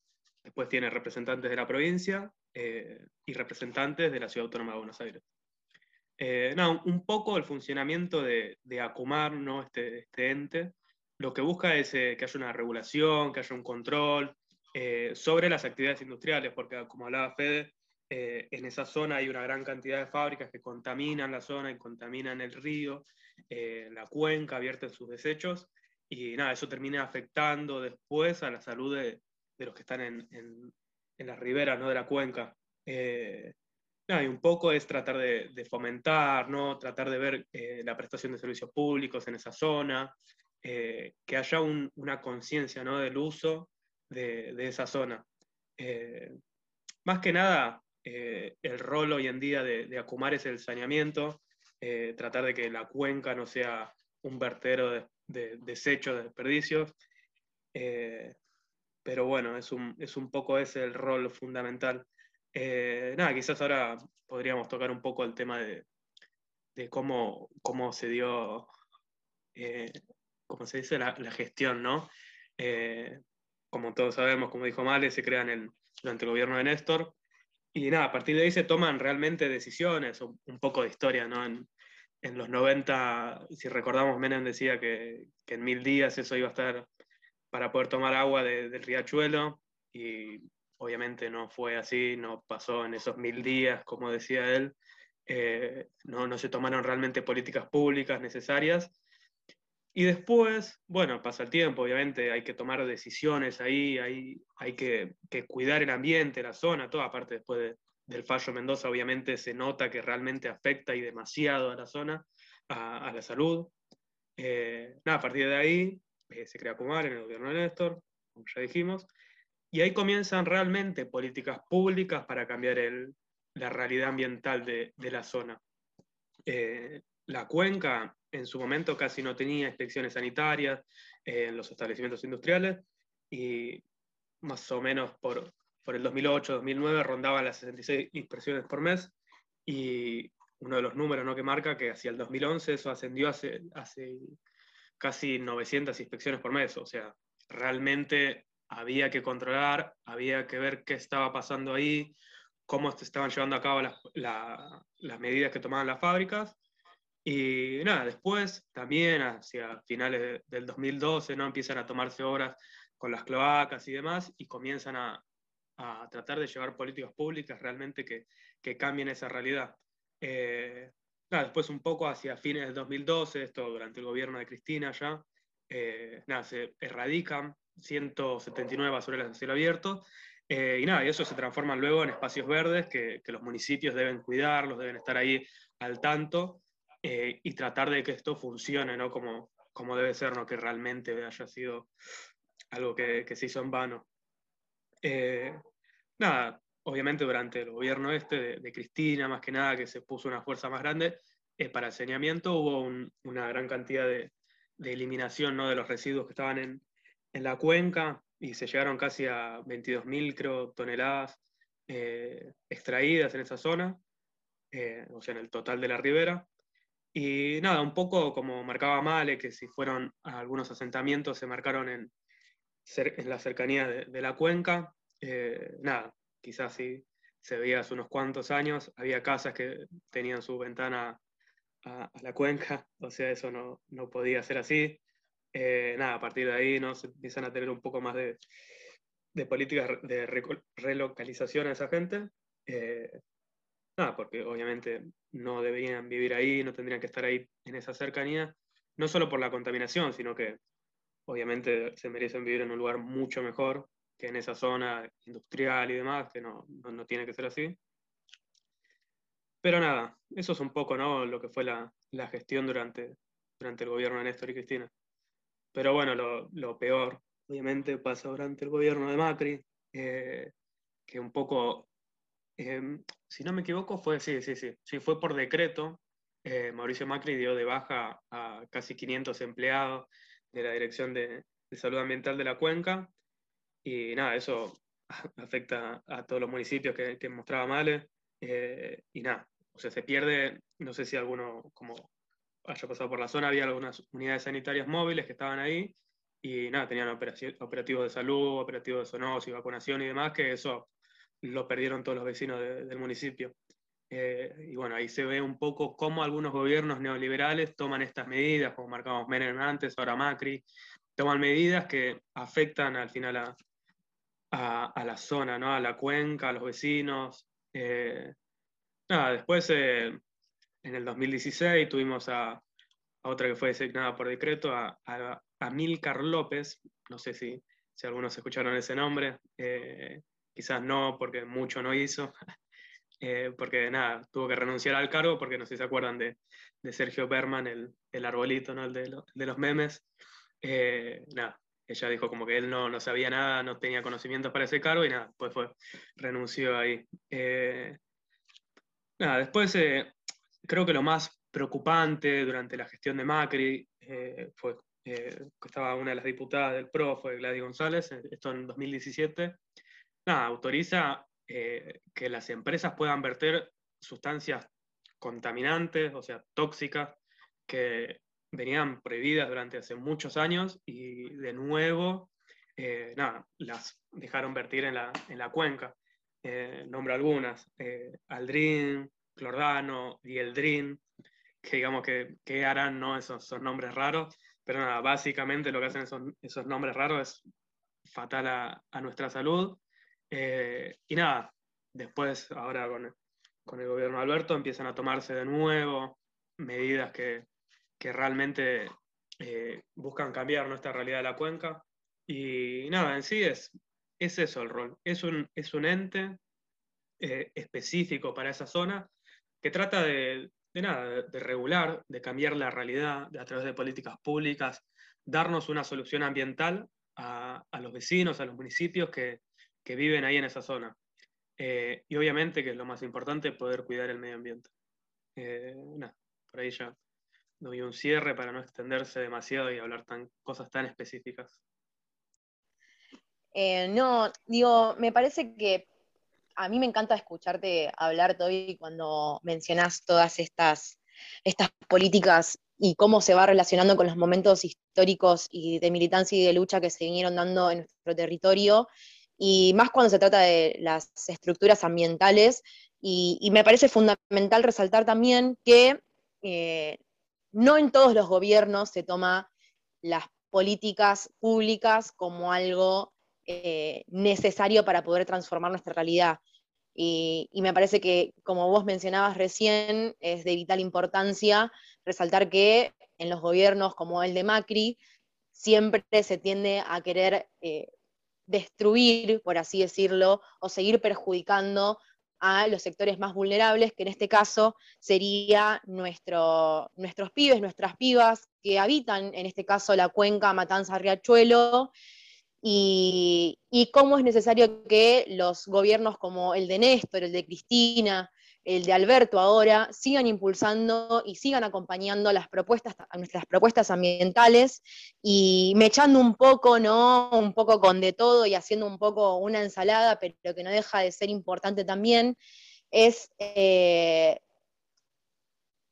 después tiene representantes de la provincia y representantes de la Ciudad Autónoma de Buenos Aires. no, un poco el funcionamiento de, de Acumar, ¿no? este, este ente, lo que busca es que haya una regulación, que haya un control, eh, sobre las actividades industriales, porque como hablaba Fede, eh, en esa zona hay una gran cantidad de fábricas que contaminan la zona y contaminan el río, eh, la cuenca, vierten sus desechos, y nada, eso termina afectando después a la salud de, los que están en, en, las riberas ¿no? de la cuenca. Nada, y un poco es tratar de, fomentar, ¿no? tratar de ver la prestación de servicios públicos en esa zona, que haya una conciencia ¿no? del uso de, esa zona. Eh, más que nada, eh, el rol hoy en día de, Acumar es el saneamiento, eh, tratar de que la cuenca no sea un vertero de, desechos, de desperdicios. pero bueno, es un, es un, poco ese el rol fundamental. nada, quizás ahora podríamos tocar un poco el tema de, cómo, cómo se dio, cómo se dice, la gestión, ¿no? Como todos sabemos, como dijo Male, se crean el, durante el gobierno de Néstor. Y nada, a partir de ahí se toman realmente decisiones, un, poco de historia, ¿no? En, en, los 90, si recordamos, Menem decía que, en mil días eso iba a estar para poder tomar agua del riachuelo, y obviamente no fue así, no pasó en esos mil días, como decía él, eh, no se tomaron realmente políticas públicas necesarias, y después, bueno, pasa el tiempo, obviamente hay que tomar decisiones ahí, hay, hay que, cuidar el ambiente, la zona, toda parte después del fallo Mendoza, obviamente se nota que realmente afecta y demasiado a la zona, a, la salud. Eh, nada, a partir de ahí eh, se crea Kumar en el gobierno de Néstor, como ya dijimos, y ahí comienzan realmente políticas públicas para cambiar el, la realidad ambiental de, de la zona. Eh, la cuenca en su momento casi no tenía inspecciones sanitarias en los establecimientos industriales y más o menos por, por el 2008-2009 rondaban las 66 inspecciones por mes y uno de los números ¿no? que marca que hacia el 2011 eso ascendió hace, hace casi 900 inspecciones por mes, o sea, realmente había que controlar, había que ver qué estaba pasando ahí, cómo estaban llevando a cabo las, las medidas que tomaban las fábricas y nada, después también hacia finales del 2012 ¿no? empiezan a tomarse obras con las cloacas y demás y comienzan a, a tratar de llevar políticas públicas realmente que, que cambien esa realidad. Eh, nada, después un poco hacia fines del 2012, esto durante el gobierno de Cristina ya, eh, nada, se erradican 179 basureras en cielo abierto eh, y nada, y eso se transforma luego en espacios verdes que, que los municipios deben cuidarlos, deben estar ahí al tanto eh, y tratar de que esto funcione, ¿no? Como, como debe ser, ¿no? Que realmente haya sido algo que, que se hizo en vano. Eh, nada, obviamente durante el gobierno este de, Cristina, más que nada, que se puso una fuerza más grande, eh, para el saneamiento hubo una gran cantidad de, de, eliminación ¿no? de los residuos que estaban en, en la cuenca y se llegaron casi a 22.000, creo, toneladas extraídas en esa zona, o sea, en el total de la ribera. Y nada, un poco como marcaba Male, que si fueron a algunos asentamientos se marcaron en, en la cercanía de, la cuenca. Eh, nada, quizás si se veía hace unos cuantos años, había casas que tenían su ventana a, la cuenca, (laughs) o sea, eso no, no podía ser así. Eh, nada, a partir de ahí empiezan a tener un poco más de, de políticas de relocalización a esa gente. Eh, nada, porque obviamente no deberían vivir ahí, no tendrían que estar ahí en esa cercanía, no solo por la contaminación, sino que obviamente se merecen vivir en un lugar mucho mejor que en esa zona industrial y demás, que no, no, tiene que ser así. Pero nada, eso es un poco ¿no? lo que fue la, la, gestión durante, durante el gobierno de Néstor y Cristina. Pero bueno, lo, lo peor, obviamente, pasa durante el gobierno de Macri, eh, que un poco Em, si no me equivoco, fue, sí, sí, sí, sí, fue por decreto. Eh, Mauricio Macri dio de baja a casi 500 empleados de la Dirección de, Salud Ambiental de la Cuenca. Y nada, eso (laughs) afecta a todos los municipios que, que mostraba Male. Eh, y nada, o sea, se pierde, no sé si alguno, como haya pasado por la zona, había algunas unidades sanitarias móviles que estaban ahí. Y nada, tenían operativos de salud, operativos de zoonosis, vacunación y demás, que eso lo perdieron todos los vecinos del municipio. Eh, y bueno, ahí se ve un poco cómo algunos gobiernos neoliberales toman estas medidas, como marcamos Menem antes, ahora Macri, toman medidas que afectan al final a, la zona, ¿no? a la cuenca, a los vecinos. Eh, nada, después eh, en el 2016 tuvimos a, a, otra que fue designada por decreto, a, a, Milcar López, no sé si, si algunos escucharon ese nombre, quizás no, porque mucho no hizo, (laughs) eh, porque nada, tuvo que renunciar al cargo, porque no sé si se acuerdan de, de Sergio Berman, el, el arbolito, ¿no? el de, de los memes. Eh, nada, ella dijo como que él no, no, sabía nada, no tenía conocimientos para ese cargo y nada, pues fue, renunció ahí. Eh, nada, después creo que lo más preocupante durante la gestión de Macri fue que estaba una de las diputadas del PRO, fue Gladys González, esto en 2017, autoriza eh, que las empresas puedan verter sustancias contaminantes, o sea, tóxicas, que venían prohibidas durante hace muchos años y de nuevo eh, nada, las dejaron vertir en la, en la cuenca. Eh, nombro algunas, eh, Aldrin, Clordano, Dieldrin, que digamos que, que harán ¿no? esos, esos, nombres raros, pero nada, básicamente lo que hacen esos, esos nombres raros es fatal a, a nuestra salud. Y nada, después, ahora con, con el gobierno de Alberto, empiezan a tomarse de nuevo medidas que, que realmente eh, buscan cambiar nuestra realidad de la cuenca. Y nada, en sí es, es eso el rol. Es un, es un ente eh, específico para esa zona que trata de, de nada, de, regular, de cambiar la realidad de, a través de políticas públicas, darnos una solución ambiental a, a los vecinos, a los municipios que, que, viven ahí en esa zona. Eh, y obviamente, que es lo más importante, poder cuidar el medio ambiente. Eh, nada, por ahí ya doy un cierre para no extenderse demasiado y hablar tan, cosas tan específicas. Eh, no, digo, me parece que a mí me encanta escucharte hablar, Toby, cuando mencionas todas estas, estas políticas y cómo se va relacionando con los momentos históricos y de militancia y de lucha que se vinieron dando en nuestro territorio, y más cuando se trata de las estructuras ambientales. Y, me parece fundamental resaltar también que eh, no en todos los gobiernos se toma las políticas públicas como algo eh, necesario para poder transformar nuestra realidad. Y, y, me parece que, como vos mencionabas recién, es de vital importancia resaltar que en los gobiernos como el de Macri, siempre se tiende a querer eh, destruir, por así decirlo, o seguir perjudicando a los sectores más vulnerables, que en este caso sería nuestro, nuestros pibes, nuestras pibas, que habitan en este caso la cuenca Matanza-Riachuelo, y, y, cómo es necesario que los gobiernos como el de Néstor, el de Cristina, el de Alberto ahora, sigan impulsando y sigan acompañando las propuestas, a nuestras propuestas ambientales y mechando un poco, ¿no? Un poco con de todo y haciendo un poco una ensalada, pero que no deja de ser importante también, es, eh,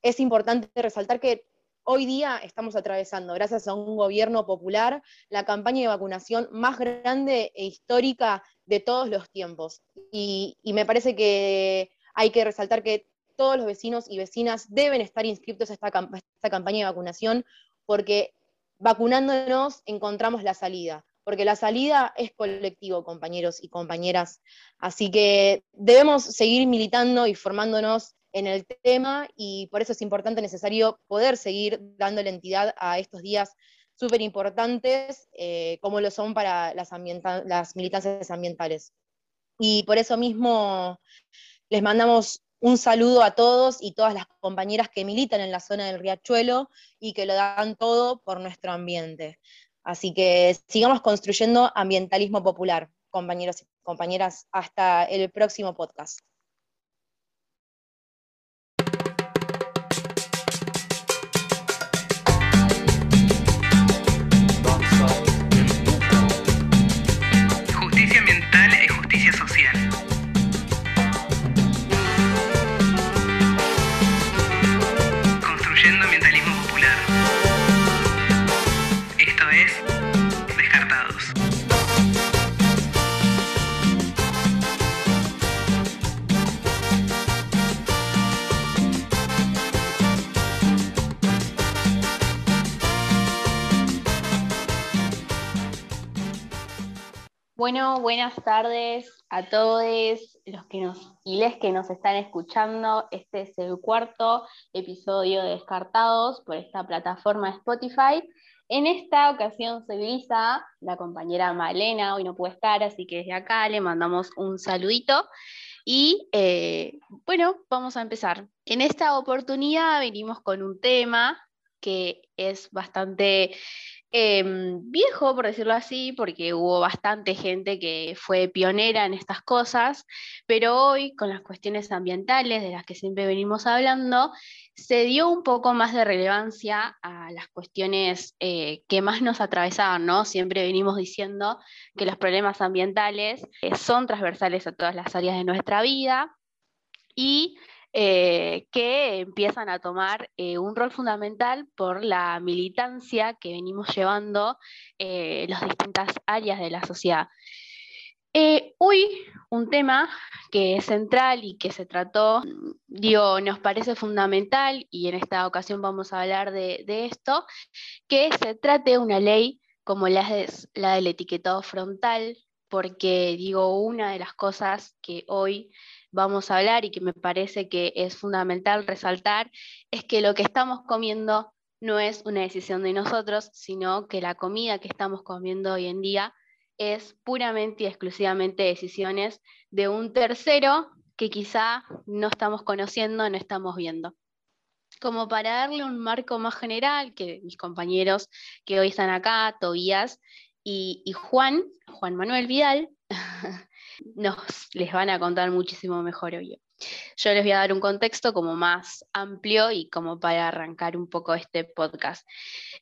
es importante resaltar que hoy día estamos atravesando, gracias a un gobierno popular, la campaña de vacunación más grande e histórica de todos los tiempos. Y, y me parece que hay que resaltar que todos los vecinos y vecinas deben estar inscritos a esta, campaña de vacunación porque vacunándonos encontramos la salida, porque la salida es colectivo, compañeros y compañeras. Así que debemos seguir militando y formándonos en el tema y por eso es importante, necesario poder seguir dándole entidad a estos días súper importantes eh, como lo son para las militancias ambientales. Y por eso mismo les mandamos un saludo a todos y todas las compañeras que militan en la zona del Riachuelo y que lo dan todo por nuestro ambiente. Así que sigamos construyendo ambientalismo popular, compañeros y compañeras. Hasta el próximo podcast. Tardes a todos los que nos y les que nos están escuchando. Este es el cuarto episodio de Descartados por esta plataforma Spotify. En esta ocasión se Lisa, la compañera Malena hoy no puede estar, así que desde acá le mandamos un saludito. Y eh, bueno, vamos a empezar. En esta oportunidad venimos con un tema que es bastante Em, viejo, por decirlo así, porque hubo bastante gente que fue pionera en estas cosas, pero hoy, con las cuestiones ambientales de las que siempre venimos hablando, se dio un poco más de relevancia a las cuestiones eh, que más nos atravesaban, ¿no? Siempre venimos diciendo que los problemas ambientales eh, son transversales a todas las áreas de nuestra vida y eh, que empiezan a tomar eh, un rol fundamental por la militancia que venimos llevando en las distintas áreas de la sociedad. hoy un tema que es central y que se trató, digo, nos parece fundamental y en esta ocasión vamos a hablar de, de esto, que se trate una ley como la, la del etiquetado frontal, porque digo, una de las cosas que hoy vamos a hablar y que me parece que es fundamental resaltar es que lo que estamos comiendo no es una decisión de nosotros, sino que la comida que estamos comiendo hoy en día es puramente y exclusivamente decisiones de un tercero que quizá no estamos conociendo, no estamos viendo. Como para darle un marco más general, que mis compañeros que hoy están acá, Tobías y, Juan, Juan Manuel Vidal, (laughs) nos les van a contar muchísimo mejor hoy. Yo les voy a dar un contexto como más amplio y como para arrancar un poco este podcast.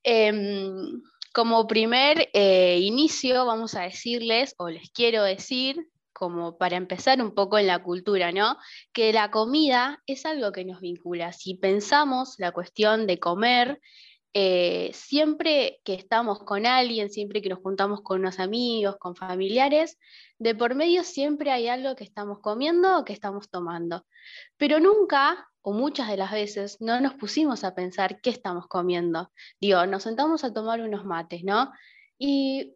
Em, como primer eh, inicio, vamos a decirles, o les quiero decir, como para empezar un poco en la cultura, ¿no? Que la comida es algo que nos vincula. Si pensamos la cuestión de comer, eh, siempre que estamos con alguien, siempre que nos juntamos con unos amigos, con familiares, de por medio siempre hay algo que estamos comiendo o que estamos tomando. Pero nunca, o muchas de las veces, no nos pusimos a pensar qué estamos comiendo. Digo, nos sentamos a tomar unos mates, ¿no? Y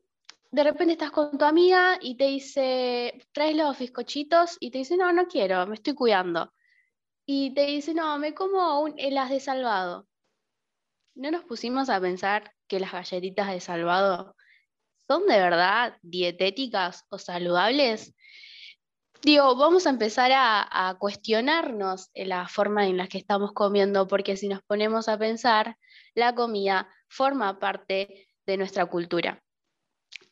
de repente estás con tu amiga y te dice, traes los bizcochitos y te dice, no, no quiero, me estoy cuidando. Y te dice, no, me como un, las de salvado. ¿No nos pusimos a pensar que las galletitas de salvado son de verdad dietéticas o saludables? Digo, vamos a empezar a, cuestionarnos la forma en la que estamos comiendo, porque si nos ponemos a pensar, la comida forma parte de nuestra cultura.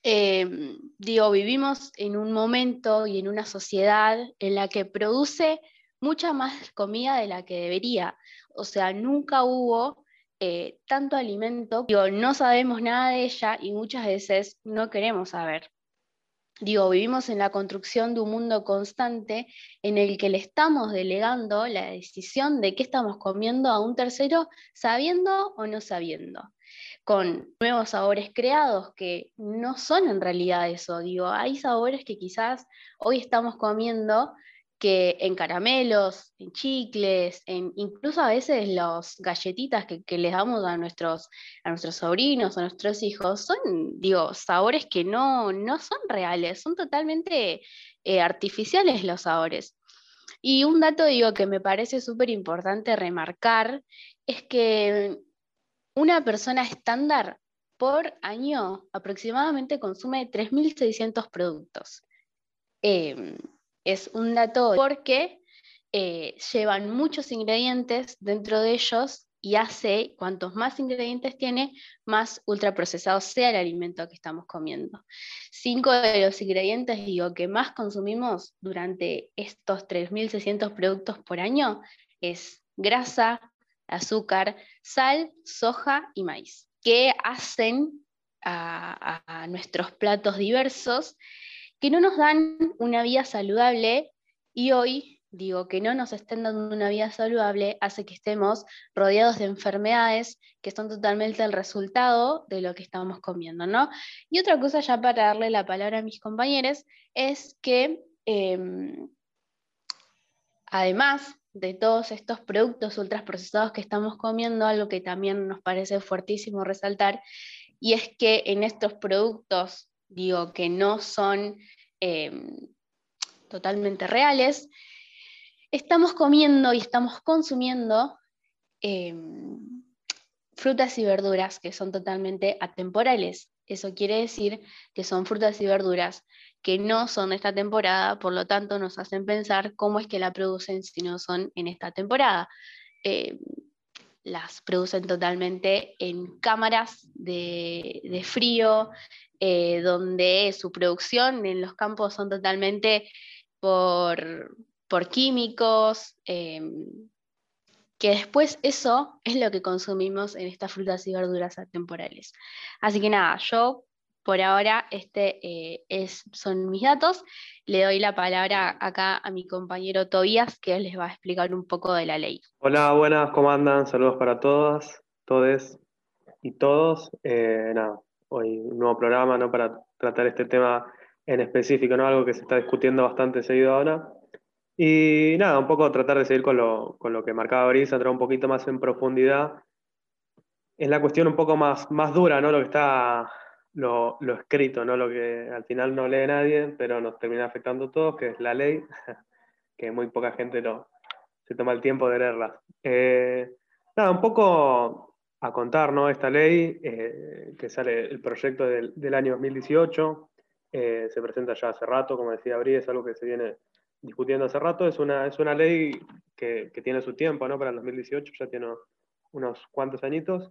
Em, digo, vivimos en un momento y en una sociedad en la que produce mucha más comida de la que debería. O sea, nunca hubo eh, tanto alimento, digo, no sabemos nada de ella y muchas veces no queremos saber. Digo, vivimos en la construcción de un mundo constante en el que le estamos delegando la decisión de qué estamos comiendo a un tercero, sabiendo o no sabiendo, con nuevos sabores creados que no son en realidad eso. Digo, hay sabores que quizás hoy estamos comiendo que en caramelos, en chicles, incluso a veces las galletitas que, les damos a nuestros, a nuestros sobrinos, a nuestros hijos, son, digo, sabores que no, no son reales, son totalmente eh, artificiales los sabores. Y un dato, digo, que me parece súper importante remarcar es que una persona estándar por año aproximadamente consume 3.600 productos. Em, es un dato porque eh, llevan muchos ingredientes dentro de ellos y hace, cuantos más ingredientes tiene, más ultraprocesado sea el alimento que estamos comiendo. Cinco de los ingredientes, digo, que más consumimos durante estos 3.600 productos por año es grasa, azúcar, sal, soja y maíz, que hacen a nuestros platos diversos que no nos dan una vida saludable y hoy, digo, que no nos estén dando una vida saludable hace que estemos rodeados de enfermedades que son totalmente el resultado de lo que estamos comiendo, ¿no? Y otra cosa ya para darle la palabra a mis compañeros es que em, además de todos estos productos ultraprocesados que estamos comiendo, algo que también nos parece fuertísimo resaltar, y es que en estos productos digo, que no son em, totalmente reales, estamos comiendo y estamos consumiendo em, frutas y verduras que son totalmente atemporales. Eso quiere decir que son frutas y verduras que no son de esta temporada, por lo tanto nos hacen pensar cómo es que la producen si no son en esta temporada. Em, las producen totalmente en cámaras de frío, eh, donde su producción en los campos son totalmente por, químicos, em, que después eso es lo que consumimos en estas frutas y verduras atemporales. Así que nada, yo por ahora, este eh, es, son mis datos. Le doy la palabra acá a mi compañero Tobías, que les va a explicar un poco de la ley. Hola, buenas, ¿cómo andan? Saludos para todas, todes y todos. Eh, nada, hoy un nuevo programa ¿no? para tratar este tema en específico, ¿no? algo que se está discutiendo bastante seguido ahora. Y nada, un poco tratar de seguir con lo, con lo que marcaba Brisa, entrar un poquito más en profundidad en la cuestión un poco más, más dura, ¿no? Lo que está lo, lo, escrito, ¿no? Lo que al final no lee nadie, pero nos termina afectando todos, que es la ley, (laughs) que muy poca gente lo, se toma el tiempo de leerla. Eh, nada, un poco a contar, ¿no? Esta ley, eh, que sale el proyecto del, del año 2018, eh, se presenta ya hace rato, como decía Bri, es algo que se viene discutiendo hace rato, es una, es una ley que, que tiene su tiempo, ¿no? Para el 2018 ya tiene unos cuantos añitos.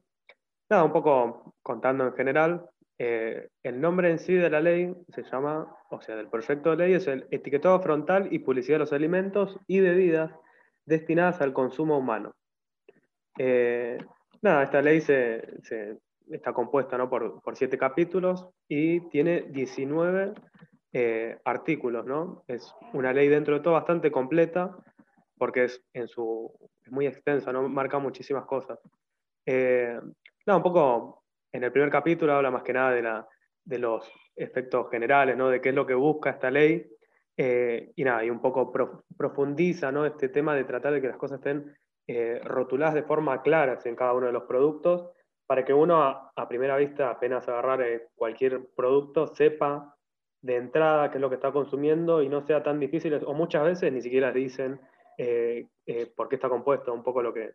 Nada, un poco contando en general, eh, el nombre en sí de la ley se llama, o sea, del proyecto de ley es el etiquetado frontal y publicidad de los alimentos y bebidas destinadas al consumo humano. Eh, nada, esta ley se, está compuesta ¿no? por, por, siete capítulos y tiene 19 eh, artículos, ¿no? Es una ley dentro de todo bastante completa porque es, en su, es muy extensa, ¿no? Marca muchísimas cosas. no, un poco en el primer capítulo habla más que nada de, la, de los efectos generales, ¿no? de qué es lo que busca esta ley. Eh, y nada, y un poco profundiza ¿no? este tema de tratar de que las cosas estén eh, rotuladas de forma clara en cada uno de los productos, para que uno a, primera vista, apenas agarrar eh, cualquier producto, sepa de entrada qué es lo que está consumiendo y no sea tan difícil, o muchas veces ni siquiera dicen por qué está compuesto, un poco lo que,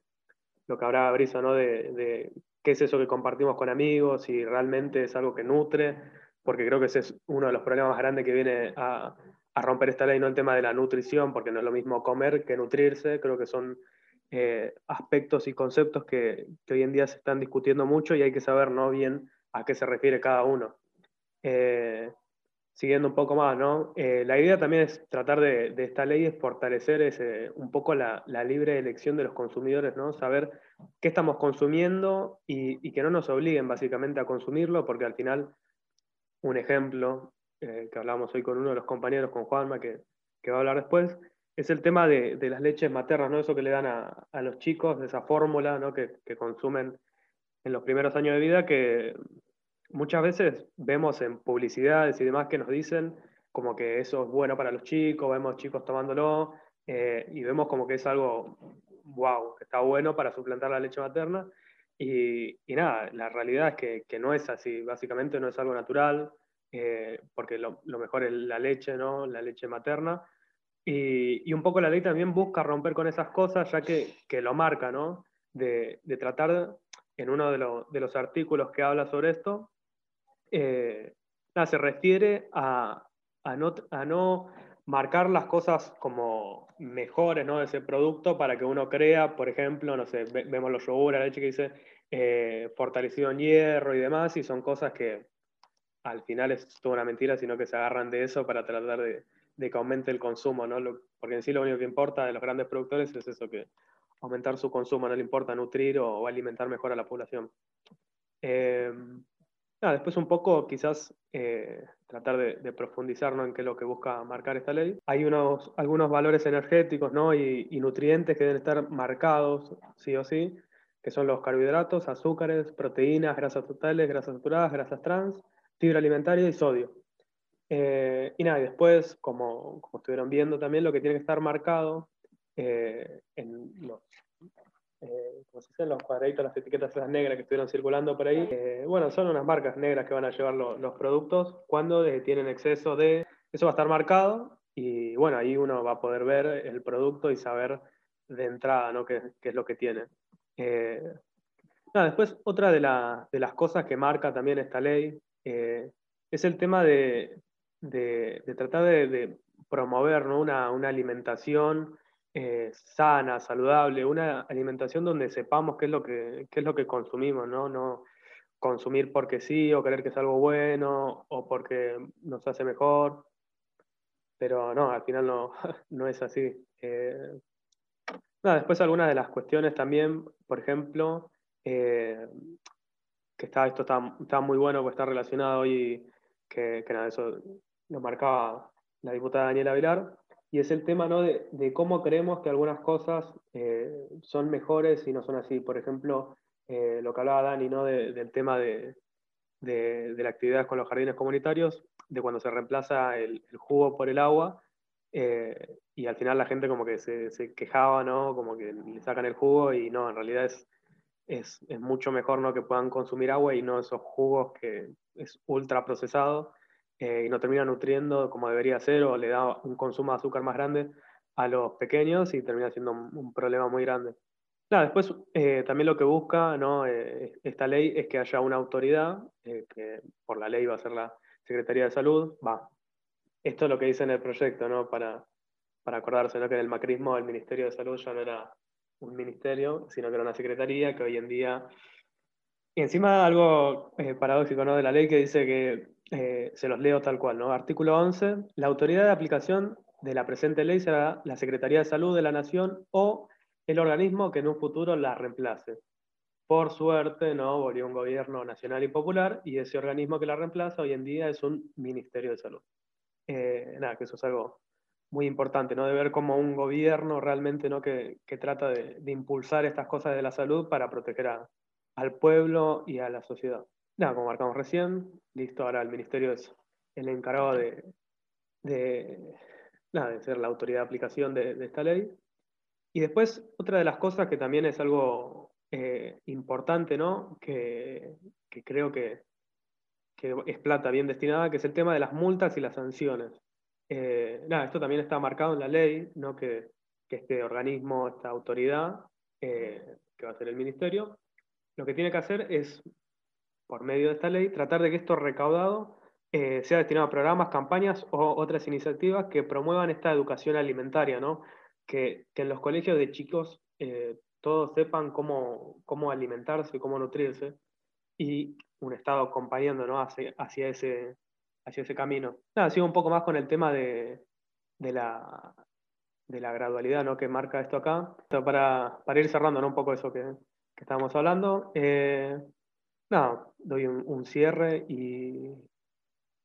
lo que habrá brisa, ¿no? de qué es eso que compartimos con amigos, si realmente es algo que nutre, porque creo que ese es uno de los problemas más grandes que viene a, romper esta ley, no el tema de la nutrición, porque no es lo mismo comer que nutrirse, creo que son eh, aspectos y conceptos que, hoy en día se están discutiendo mucho y hay que saber ¿no? bien a qué se refiere cada uno. Eh, siguiendo un poco más, ¿no? Eh, la idea también es tratar de, esta ley es fortalecer ese, un poco la, libre elección de los consumidores, ¿no? Saber qué estamos consumiendo y, que no nos obliguen básicamente a consumirlo, porque al final, un ejemplo eh, que hablamos hoy con uno de los compañeros, con Juanma, que, que va a hablar después, es el tema de, las leches maternas, ¿no? Eso que le dan a, a los chicos, esa fórmula, ¿no? Que, que consumen en los primeros años de vida, que muchas veces vemos en publicidades y demás que nos dicen como que eso es bueno para los chicos, vemos chicos tomándolo eh, y vemos como que es algo, wow, que está bueno para suplantar la leche materna. Y, nada, la realidad es que, que, no es así, básicamente no es algo natural, eh, porque lo, lo, mejor es la leche, ¿no? La leche materna. Y, y, un poco la ley también busca romper con esas cosas, ya que, que lo marca, ¿no? De, de tratar en uno de, lo, de, los artículos que habla sobre esto, eh, se refiere a, no, marcar las cosas como mejores ¿no? de ese producto para que uno crea, por ejemplo, no sé, vemos los yogur, la leche que dice eh, fortalecido en hierro y demás, y son cosas que al final es toda una mentira, sino que se agarran de eso para tratar de, que aumente el consumo, ¿no? porque en sí lo único que importa de los grandes productores es eso, que aumentar su consumo, no le importa nutrir o, alimentar mejor a la población. Eh, después un poco quizás eh, tratar de, profundizar en qué es lo que busca marcar esta ley. Hay unos, algunos valores energéticos ¿no? y, nutrientes que deben estar marcados sí o sí, que son los carbohidratos, azúcares, proteínas, grasas totales, grasas saturadas, grasas trans, fibra alimentaria y sodio. Eh, y nada, y después, como, como, estuvieron viendo también, lo que tiene que estar marcado eh, en los eh, como se dicen los cuadraditos, las etiquetas negras que estuvieron circulando por ahí, eh, bueno, son unas marcas negras que van a llevar los productos cuando tienen exceso de, eso va a estar marcado y bueno, ahí uno va a poder ver el producto y saber de entrada, ¿no? qué, qué es lo que tiene. Eh, después, otra de, de, las cosas que marca también esta ley es el tema de, de, tratar de, promover ¿no? una, una alimentación eh, sana, saludable, una alimentación donde sepamos qué es lo que, es lo que consumimos, ¿no? No consumir porque sí o creer que es algo bueno o porque nos hace mejor. Pero no, al final no, (laughs) no es así. Eh, después algunas de las cuestiones también, por ejemplo, eh, que está, esto está, está muy bueno, porque está relacionado y que, que nada, eso lo marcaba la diputada Daniela Vilar, y es el tema ¿no? de, cómo creemos que algunas cosas eh, son mejores y no son así. Por ejemplo, eh, lo que hablaba Dani ¿no? del tema de, de, la actividad con los jardines comunitarios, de cuando se reemplaza el, el jugo por el agua, eh, y al final la gente como que se, se, quejaba, ¿no? Como que le sacan el jugo y no, en realidad es, es, es, mucho mejor ¿no? que puedan consumir agua y no esos jugos que es ultra procesado eh, y no termina nutriendo como debería ser o le da un consumo de azúcar más grande a los pequeños y termina siendo un, problema muy grande. Claro, después eh, también lo que busca ¿no? Eh, esta ley es que haya una autoridad, que por la ley va a ser la Secretaría de Salud, va. Esto es lo que dice en el proyecto, ¿no? Para, para acordarse ¿no? que en el macrismo el Ministerio de Salud ya no era un ministerio, sino que era una secretaría que hoy en día... Y encima algo paradójico ¿no? de la ley que dice que eh, se los leo tal cual, ¿no? Artículo 11. La autoridad de aplicación de la presente ley será la Secretaría de Salud de la Nación o el organismo que en un futuro la reemplace. Por suerte, ¿no? Volvió un gobierno nacional y popular y ese organismo que la reemplaza hoy en día es un Ministerio de Salud. Eh, nada, que eso es algo muy importante, ¿no? De ver cómo un gobierno realmente, ¿no? Que, que trata de, de, impulsar estas cosas de la salud para proteger a, al pueblo y a la sociedad nada, como marcamos recién, listo, ahora el ministerio es el encargado de, de, nada, de ser la autoridad de aplicación de, esta ley. Y después, otra de las cosas que también es algo eh, importante, ¿no? Que, que creo que, que, es plata bien destinada, que es el tema de las multas y las sanciones. Eh, esto también está marcado en la ley, ¿no? Que, que este organismo, esta autoridad, eh, que va a ser el ministerio, lo que tiene que hacer es por medio de esta ley, tratar de que esto recaudado eh, sea destinado a programas, campañas o otras iniciativas que promuevan esta educación alimentaria, ¿no? que, que en los colegios de chicos eh, todos sepan cómo, cómo alimentarse, cómo nutrirse, y un Estado acompañando ¿no? hacia, hacia, ese, hacia ese camino. Nada, sigo un poco más con el tema de, de, la, de la gradualidad ¿no? que marca esto acá, para, para ir cerrando ¿no? un poco eso que, que estábamos hablando. Eh, no, doy un, cierre y,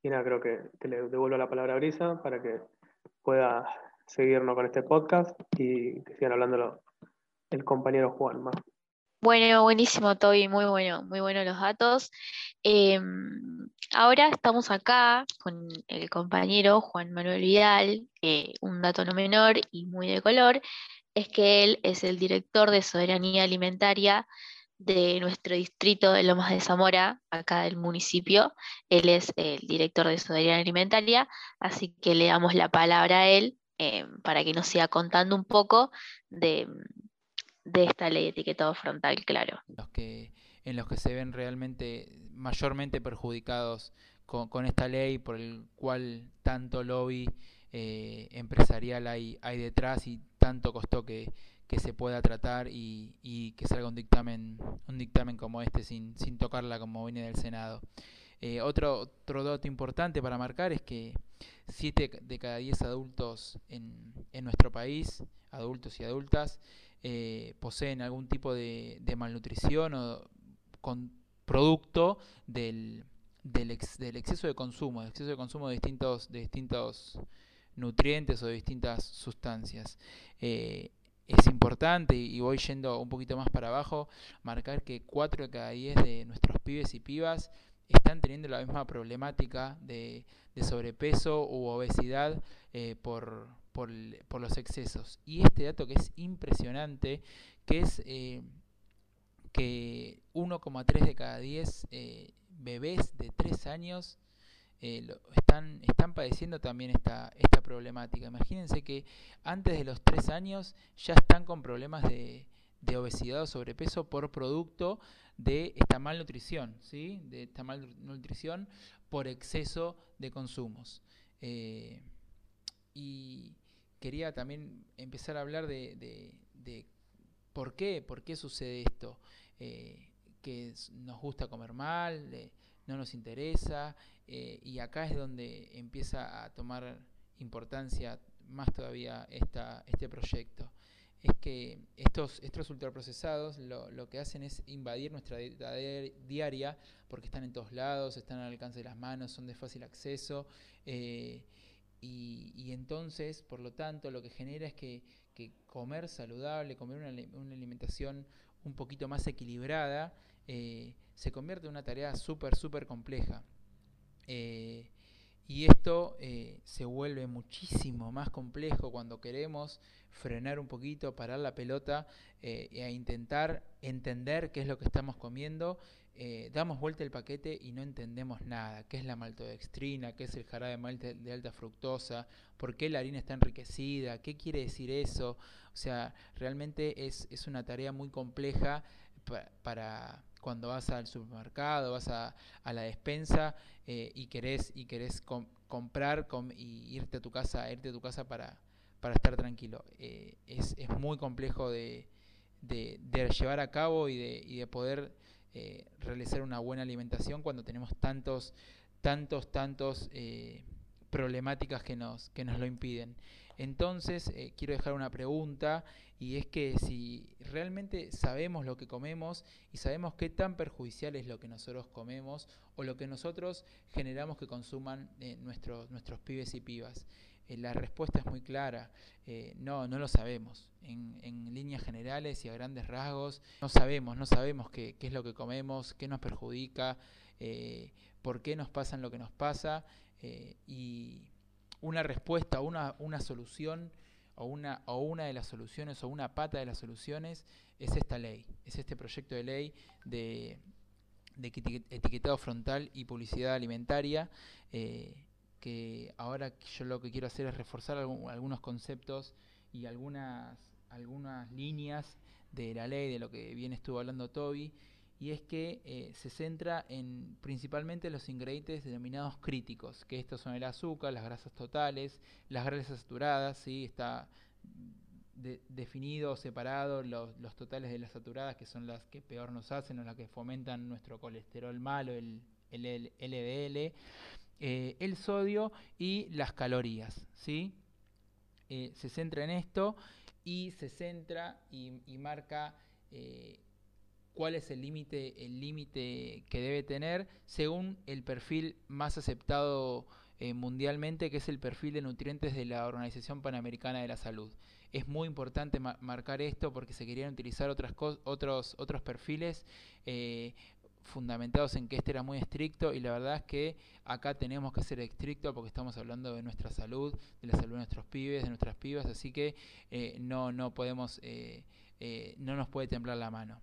nada, creo que, le devuelvo la palabra a Brisa para que pueda seguirnos con este podcast y que sigan hablando el compañero Juanma. Bueno, buenísimo, Toby, muy bueno, muy bueno los datos. Eh, ahora estamos acá con el compañero Juan Manuel Vidal, un dato no menor y muy de color, es que él es el director de soberanía alimentaria de nuestro distrito de Lomas de Zamora, acá del municipio. Él es el director de soberanía alimentaria, así que le damos la palabra a él eh, para que nos siga contando un poco de, de, esta ley de etiquetado frontal, claro. Los que, en los que se ven realmente mayormente perjudicados con, esta ley, por el cual tanto lobby eh, empresarial hay, hay detrás y tanto costó que que se pueda tratar y, y, que salga un dictamen, un dictamen como este sin, sin tocarla como viene del Senado. Eh, otro, otro dato importante para marcar es que 7 de cada 10 adultos en, en, nuestro país, adultos y adultas, eh, poseen algún tipo de, de, malnutrición o con producto del, del, ex, del, exceso de consumo, del exceso de consumo de distintos, de distintos nutrientes o de distintas sustancias. Eh, es importante, y voy yendo un poquito más para abajo, marcar que 4 de cada 10 de nuestros pibes y pibas están teniendo la misma problemática de, sobrepeso u obesidad eh, por, por, por, los excesos. Y este dato que es impresionante, que es eh, que 1,3 de cada 10 eh, bebés de 3 años eh, están, padeciendo también esta, esta problemática. Imagínense que antes de los 3 años ya están con problemas de, obesidad o sobrepeso por producto de esta malnutrición, ¿sí? de esta malnutrición por exceso de consumos. Eh, y quería también empezar a hablar de por qué, por qué sucede esto, eh, que nos gusta comer mal, no nos interesa, eh, y acá es donde empieza a tomar importancia más todavía esta, este proyecto. es que estos, estos ultraprocesados lo, lo que hacen es invadir nuestra dieta diaria porque están en todos lados, están al alcance de las manos, son de fácil acceso. Eh, y, entonces, por lo tanto, lo que genera es que, que comer saludable, comer una, una, alimentación un poquito más equilibrada, eh, se convierte en una tarea súper, súper compleja. Eh, y esto eh, se vuelve muchísimo más complejo cuando queremos frenar un poquito, parar la pelota eh, e intentar entender qué es lo que estamos comiendo. Damos vuelta el paquete y no entendemos nada. ¿Qué es la maltodextrina? ¿Qué es el jarabe de malte de alta fructosa? ¿Por qué la harina está enriquecida? ¿Qué quiere decir eso? O sea, realmente es, es una tarea muy compleja para cuando vas al supermercado, vas a, a la despensa eh, y querés, y querés com comprar com y irte a tu casa, irte a tu casa para, para estar tranquilo. Eh, es, es, muy complejo de, de, llevar a cabo y de, y de poder eh, realizar una buena alimentación cuando tenemos tantos, tantos, tantos problemáticas que nos, que nos lo impiden. Entonces, quiero dejar una pregunta y es que si realmente sabemos lo que comemos y sabemos qué tan perjudicial es lo que nosotros comemos o lo que nosotros generamos que consuman eh, nuestros, nuestros pibes y pibas. Eh, la respuesta es muy clara, eh, no, no lo sabemos. En, en, líneas generales y a grandes rasgos, no sabemos, no sabemos qué, qué es lo que comemos, qué nos perjudica, por qué nos pasa lo que nos pasa y una respuesta, una, una solución o una, o una de las soluciones o una pata de las soluciones es esta ley, es este proyecto de ley de, de etiquetado frontal y publicidad alimentaria, eh, que ahora yo lo que quiero hacer es reforzar algunos conceptos y algunas, algunas líneas de la ley, de lo que bien estuvo hablando Toby, y es que eh, se centra en principalmente los ingredientes denominados críticos, que estos son el azúcar, las grasas totales, las grasas saturadas, ¿sí? está de, definido, separado los, totales de las saturadas, que son las que peor nos hacen o las que fomentan nuestro colesterol malo, el, el, el LDL, eh, el sodio y las calorías, ¿sí? Eh, se centra en esto y se centra y, marca cuál es el límite el límite que debe tener según el perfil más aceptado eh, mundialmente que es el perfil de nutrientes de la Organización Panamericana de la Salud. Es muy importante ma marcar esto porque se querían utilizar otras otros otros perfiles eh, fundamentados en que este era muy estricto y la verdad es que acá tenemos que ser estrictos porque estamos hablando de nuestra salud, de la salud de nuestros pibes, de nuestras pibas, así que eh, no no podemos eh, no nos puede temblar la mano.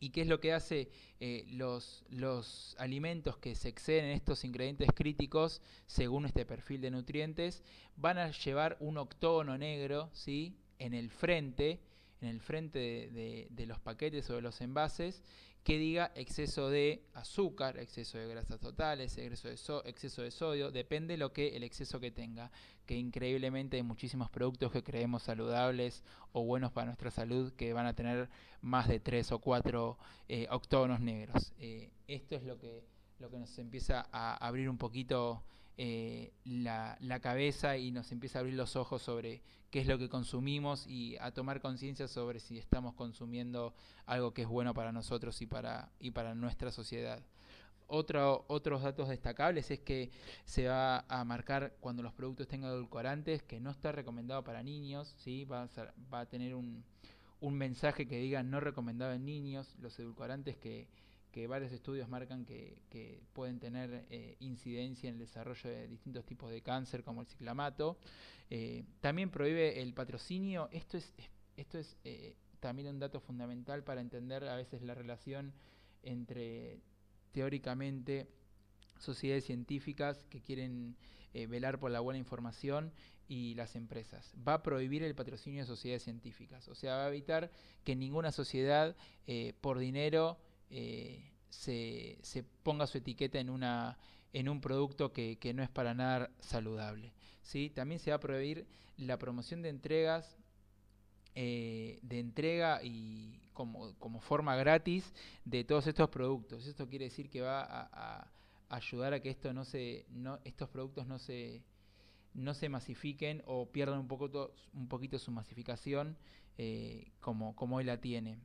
¿Y qué es lo que hace eh, los, los alimentos que se exceden en estos ingredientes críticos, según este perfil de nutrientes? Van a llevar un octógono negro ¿sí? en el frente, en el frente de, de los paquetes o de los envases, que diga exceso de azúcar, exceso de grasas totales, exceso de, de sodio, depende lo que el exceso que tenga, que increíblemente hay muchísimos productos que creemos saludables o buenos para nuestra salud que van a tener más de 3 o 4 eh, octógonos negros. Eh, esto es lo que, lo que nos empieza a abrir un poquito eh, la, cabeza y nos empieza a abrir los ojos sobre qué es lo que consumimos y a tomar conciencia sobre si estamos consumiendo algo que es bueno para nosotros y para, y para nuestra sociedad. Otro, otros datos destacables es que se va a marcar cuando los productos tengan edulcorantes que no está recomendado para niños, ¿sí? va, a va a tener un, un mensaje que diga no recomendado en niños, los edulcorantes que, que varios estudios marcan que, pueden tener eh, incidencia en el desarrollo de distintos tipos de cáncer como el ciclamato. Eh, también prohíbe el patrocinio. Esto es, esto es eh, también un dato fundamental para entender a veces la relación entre teóricamente sociedades científicas que quieren velar por la buena información y las empresas. Va a prohibir el patrocinio de sociedades científicas. O sea, va a evitar que ninguna sociedad por dinero eh, se, se, ponga su etiqueta en, una, en un producto que, que no es para nada saludable. ¿sí? También se va a prohibir la promoción de entregas eh, de entrega y como, como, forma gratis de todos estos productos. Esto quiere decir que va a, ayudar a que esto no se, no, estos productos no se, no se masifiquen o pierdan un, poco un poquito su masificación eh, como, como hoy la tiene.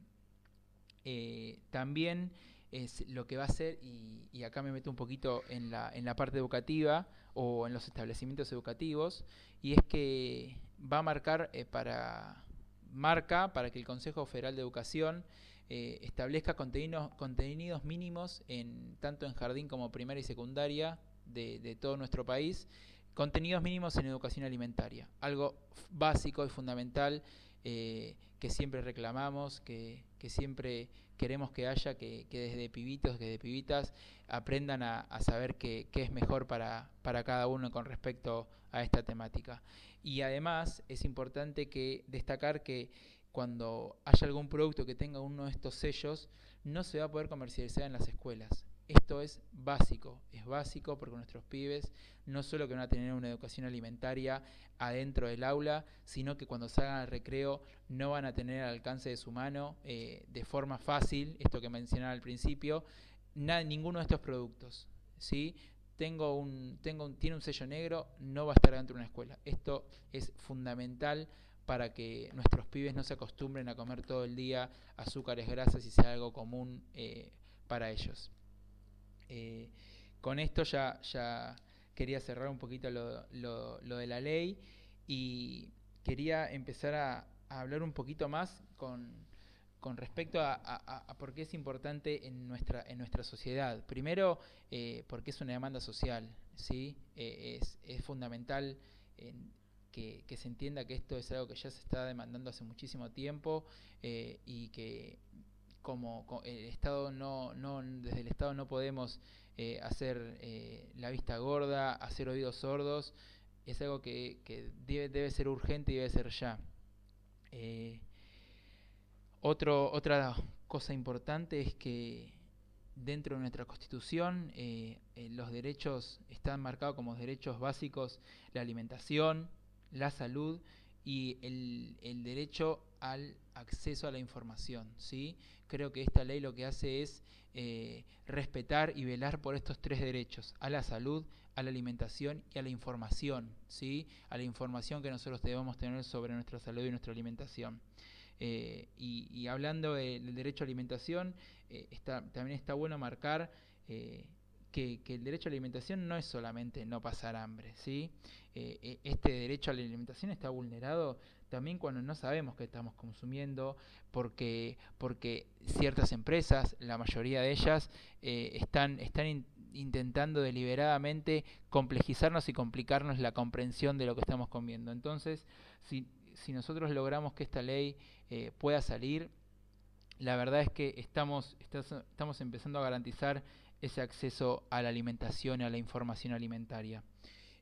Eh, también es lo que va a hacer, y, acá me meto un poquito en la, en la parte educativa o en los establecimientos educativos, y es que va a marcar eh, para marca para que el Consejo Federal de Educación eh, establezca contenidos, contenidos mínimos en tanto en jardín como primaria y secundaria de, de todo nuestro país, contenidos mínimos en educación alimentaria, algo básico y fundamental que siempre reclamamos, que, siempre queremos que haya, que, desde pibitos, que desde pibitas aprendan a, saber qué es mejor para, para cada uno con respecto a esta temática. Y además es importante que destacar que cuando haya algún producto que tenga uno de estos sellos, no se va a poder comercializar en las escuelas. Esto es básico, es básico porque nuestros pibes no solo que van a tener una educación alimentaria adentro del aula, sino que cuando salgan al recreo no van a tener al alcance de su mano eh, de forma fácil, esto que mencionaba al principio, ninguno de estos productos. ¿sí? Tengo un, tengo tiene un sello negro, no va a estar dentro de una escuela. Esto es fundamental para que nuestros pibes no se acostumbren a comer todo el día azúcares, grasas y sea algo común eh, para ellos. Eh, con esto ya, quería cerrar un poquito lo, de la ley y quería empezar a, hablar un poquito más con, respecto a, por qué es importante en nuestra, sociedad. Primero, eh, porque es una demanda social, ¿sí? Eh, es, fundamental que, se entienda que esto es algo que ya se está demandando hace muchísimo tiempo y que como, el Estado no, no, desde el Estado no podemos eh, hacer eh, la vista gorda, hacer oídos sordos, es algo que, debe, debe, ser urgente y debe ser ya. Eh, otro, otra cosa importante es que dentro de nuestra Constitución los derechos están marcados como derechos básicos, la alimentación, la salud y el, derecho al acceso a la información. ¿sí? Creo que esta ley lo que hace es eh, respetar y velar por estos tres derechos, a la salud, a la alimentación y a la información, ¿sí? a la información que nosotros debemos tener sobre nuestra salud y nuestra alimentación. Eh, y, hablando del derecho a alimentación, eh, está, también está bueno marcar que, el derecho a la alimentación no es solamente no pasar hambre, ¿sí? Eh, eh, este derecho a la alimentación está vulnerado también cuando no sabemos qué estamos consumiendo, porque, porque ciertas empresas, la mayoría de ellas, eh, están, están intentando deliberadamente complejizarnos y complicarnos la comprensión de lo que estamos comiendo. Entonces, si, si nosotros logramos que esta ley pueda salir, la verdad es que estamos, estamos empezando a garantizar ese acceso a la alimentación a la información alimentaria.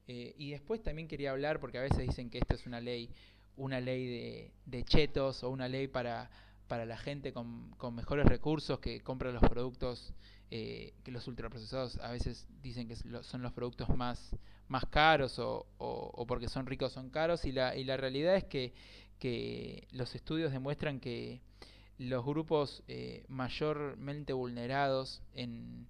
Eh, y después también quería hablar, porque a veces dicen que esta es una ley, una ley de, chetos o una ley para, para la gente con, mejores recursos que compra los productos, eh, que los ultraprocesados a veces dicen que son los productos más, más caros o, o, porque son ricos son caros y la, y la realidad es que, que los estudios demuestran que los grupos eh, mayormente vulnerados en,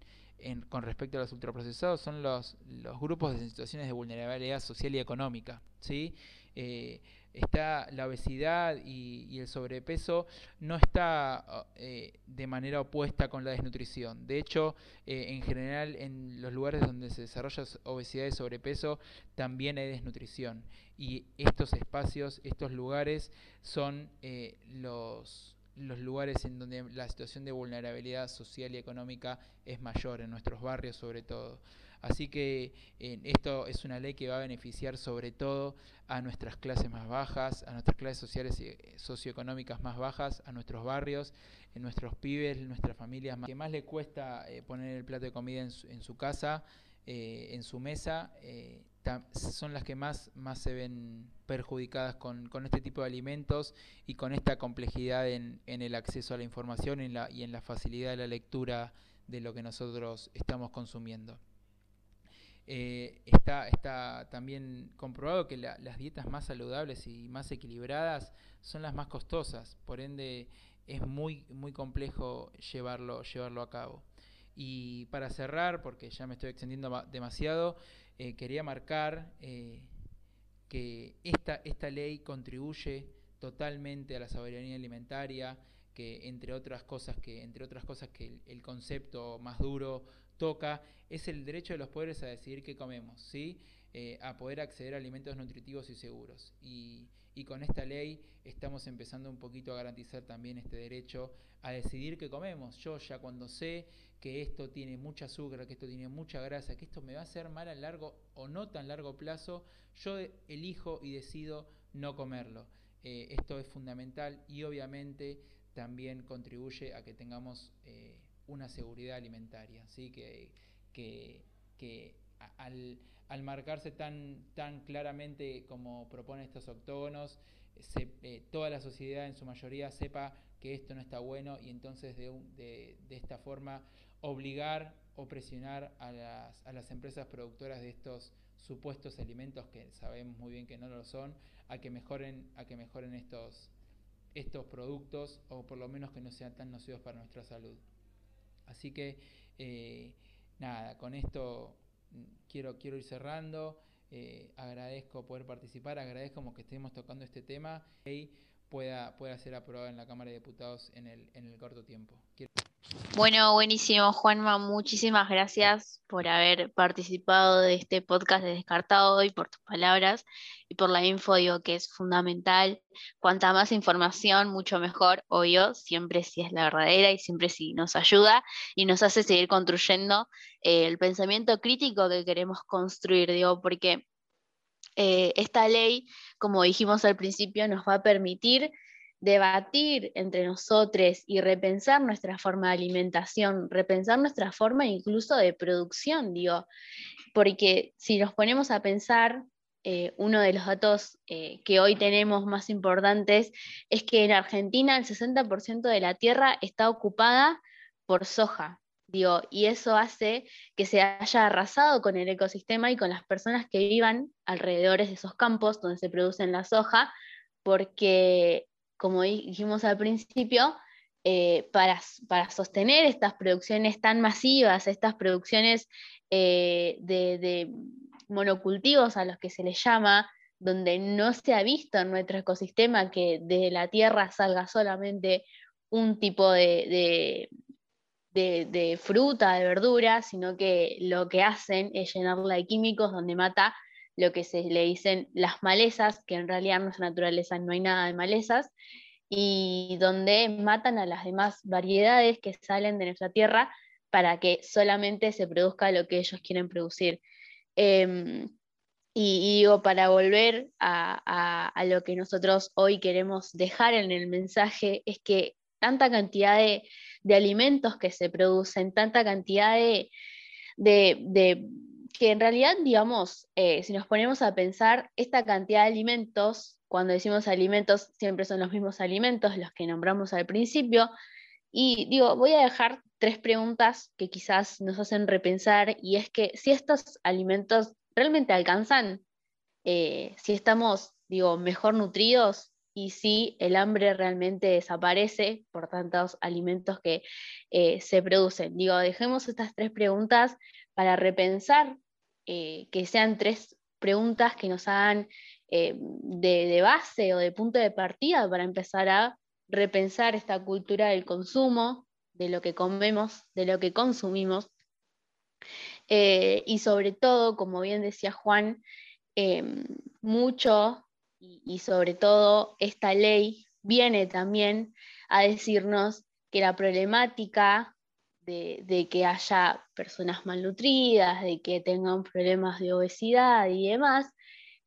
con respecto a los ultraprocesados son los, los grupos de situaciones de vulnerabilidad social y económica. ¿sí? Eh, está la obesidad y, el sobrepeso no está eh, de manera opuesta con la desnutrición. De hecho, en general en los lugares donde se desarrolla obesidad y sobrepeso también hay desnutrición. Y estos espacios, estos lugares son los los lugares en donde la situación de vulnerabilidad social y económica es mayor, en nuestros barrios sobre todo. Así que esto es una ley que va a beneficiar sobre todo a nuestras clases más bajas, a nuestras clases sociales y socioeconómicas más bajas, a nuestros barrios, en nuestros pibes, nuestras familias más, que más le cuesta eh, poner el plato de comida en su, casa, eh, en su mesa. Son las que más, más se ven perjudicadas con, con, este tipo de alimentos y con esta complejidad en, en el acceso a la información en la, y en la facilidad de la lectura de lo que nosotros estamos consumiendo. Eh, está, está también comprobado que las dietas más saludables y más equilibradas son las más costosas, por ende es muy, muy complejo llevarlo, llevarlo a cabo. Y para cerrar, porque ya me estoy extendiendo demasiado, eh, quería marcar eh, que esta, esta ley contribuye totalmente a la soberanía alimentaria, que entre otras cosas que, entre otras cosas que el, concepto más duro toca, es el derecho de los poderes a decidir qué comemos, ¿sí? Eh, a poder acceder a alimentos nutritivos y seguros. Y, y con esta ley estamos empezando un poquito a garantizar también este derecho a decidir qué comemos. Yo ya cuando sé que esto tiene mucha azúcar, que esto tiene mucha grasa, que esto me va a hacer mal a largo o no tan largo plazo, yo elijo y decido no comerlo. Eh, esto es fundamental y obviamente también contribuye a que tengamos eh, una seguridad alimentaria, ¿sí? que, que, al, al, marcarse tan, tan claramente como proponen estos octógonos, eh, toda la sociedad en su mayoría sepa que esto no está bueno y entonces de, de, de esta forma obligar o presionar a las, a las empresas productoras de estos supuestos alimentos que sabemos muy bien que no lo son, a que mejoren, a que mejoren estos, estos productos o por lo menos que no sean tan nocivos para nuestra salud. Así que eh, nada, con esto quiero, quiero ir cerrando. Eh, agradezco poder participar, agradezco que estemos tocando este tema y pueda, pueda ser aprobado en la Cámara de Diputados en el, en el corto tiempo. Bueno, buenísimo, Juanma. Muchísimas gracias por haber participado de este podcast de Descartado y por tus palabras y por la info, digo que es fundamental. Cuanta más información, mucho mejor, obvio, siempre si es la verdadera y siempre si nos ayuda y nos hace seguir construyendo eh, el pensamiento crítico que queremos construir, digo, porque eh, esta ley, como dijimos al principio, nos va a permitir debatir entre nosotros y repensar nuestra forma de alimentación, repensar nuestra forma incluso de producción, digo, porque si nos ponemos a pensar, eh, uno de los datos eh, que hoy tenemos más importantes es que en Argentina el 60% de la tierra está ocupada por soja. Digo, y eso hace que se haya arrasado con el ecosistema y con las personas que vivan alrededor de esos campos donde se producen la soja, porque como dijimos al principio, eh, para, sostener estas producciones tan masivas, estas producciones eh, de, monocultivos a los que se les llama, donde no se ha visto en nuestro ecosistema que de la tierra salga solamente un tipo de, de, fruta, de verdura, sino que lo que hacen es llenarla de químicos donde mata lo que se le dicen las malezas, que en realidad en nuestra naturaleza no hay nada de malezas, y donde matan a las demás variedades que salen de nuestra tierra para que solamente se produzca lo que ellos quieren producir. Em, y, digo, para volver a, lo que nosotros hoy queremos dejar en el mensaje, es que tanta cantidad de, alimentos que se producen, tanta cantidad de que en realidad, digamos, eh, si nos ponemos a pensar, esta cantidad de alimentos, cuando decimos alimentos, siempre son los mismos alimentos, los que nombramos al principio. Y digo, voy a dejar tres preguntas que quizás nos hacen repensar, y es que si estos alimentos realmente alcanzan, eh, si estamos, digo, mejor nutridos y si el hambre realmente desaparece por tantos alimentos que eh, se producen. Digo, dejemos estas tres preguntas para repensar eh, que sean tres preguntas que nos hagan eh, de, base o de punto de partida para empezar a repensar esta cultura del consumo, de lo que comemos, de lo que consumimos. Eh, y sobre todo, como bien decía Juan, mucho y sobre todo esta ley viene también a decirnos que la problemática de, que haya personas malnutridas, de que tengan problemas de obesidad y demás,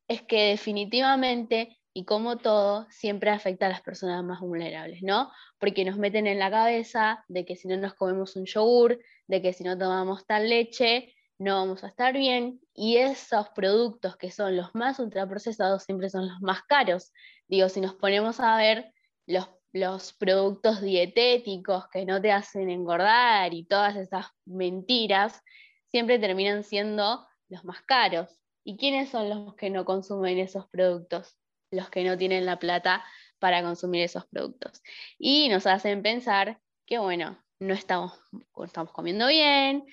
es que definitivamente, y como todo, siempre afecta a las personas más vulnerables, ¿no? Porque nos meten en la cabeza de que si no nos comemos un yogur, de que si no tomamos tal leche, no vamos a estar bien, y esos productos que son los más ultraprocesados siempre son los más caros. Digo, si nos ponemos a ver los los productos dietéticos que no te hacen engordar y todas esas mentiras, siempre terminan siendo los más caros. ¿Y quiénes son los que no consumen esos productos? Los que no tienen la plata para consumir esos productos. Y nos hacen pensar que, bueno, no estamos, estamos comiendo bien.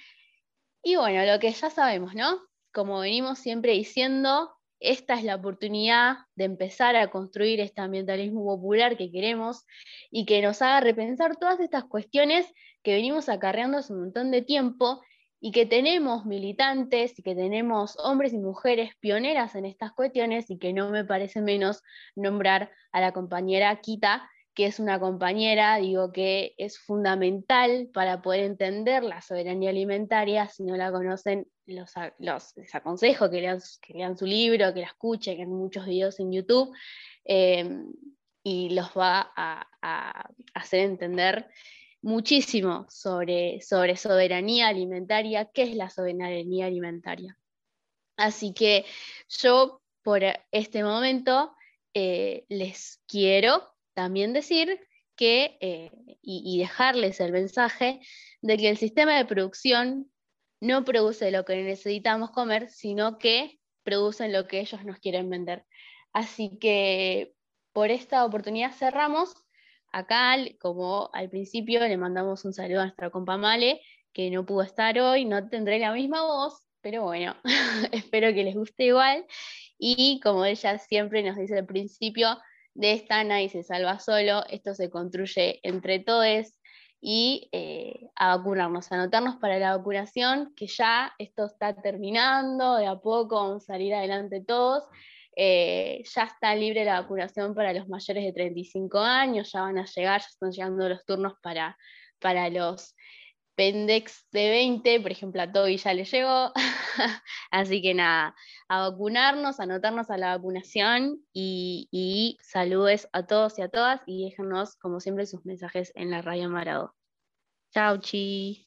Y bueno, lo que ya sabemos, ¿no? Como venimos siempre diciendo, esta es la oportunidad de empezar a construir este ambientalismo popular que queremos y que nos haga repensar todas estas cuestiones que venimos acarreando hace un montón de tiempo y que tenemos militantes y que tenemos hombres y mujeres pioneras en estas cuestiones y que no me parece menos nombrar a la compañera Kita, que es una compañera, digo que es fundamental para poder entender la soberanía alimentaria. Si no la conocen, los, les aconsejo que lean, que lean, su libro, que la escuchen, que hay muchos videos en YouTube, eh, y los va a, a hacer entender muchísimo sobre, sobre soberanía alimentaria, qué es la soberanía alimentaria. Así que yo por este momento eh, les quiero también decir que, eh, y, dejarles el mensaje de que el sistema de producción no produce lo que necesitamos comer, sino que producen lo que ellos nos quieren vender. Así que por esta oportunidad cerramos Acá, como al principio, le mandamos un saludo a nuestra compa Male, que no pudo estar hoy, no tendré la misma voz, pero bueno, (laughs) espero que les guste igual. Y como ella siempre nos dice al principio, de esta nadie se salva solo, esto se construye entre todos y eh, a vacunarnos, a anotarnos para la vacunación, que ya esto está terminando, de a poco vamos a salir adelante todos. Eh, ya está libre la vacunación para los mayores de 35 años, ya van a llegar, ya están llegando los turnos para, para los pendex de 20, por ejemplo, a Toby ya le llegó. (laughs) Así que nada, a vacunarnos, anotarnos a la vacunación y, saludes a todos y a todas y déjenos, como siempre, sus mensajes en la radio Marado. Chao, chi.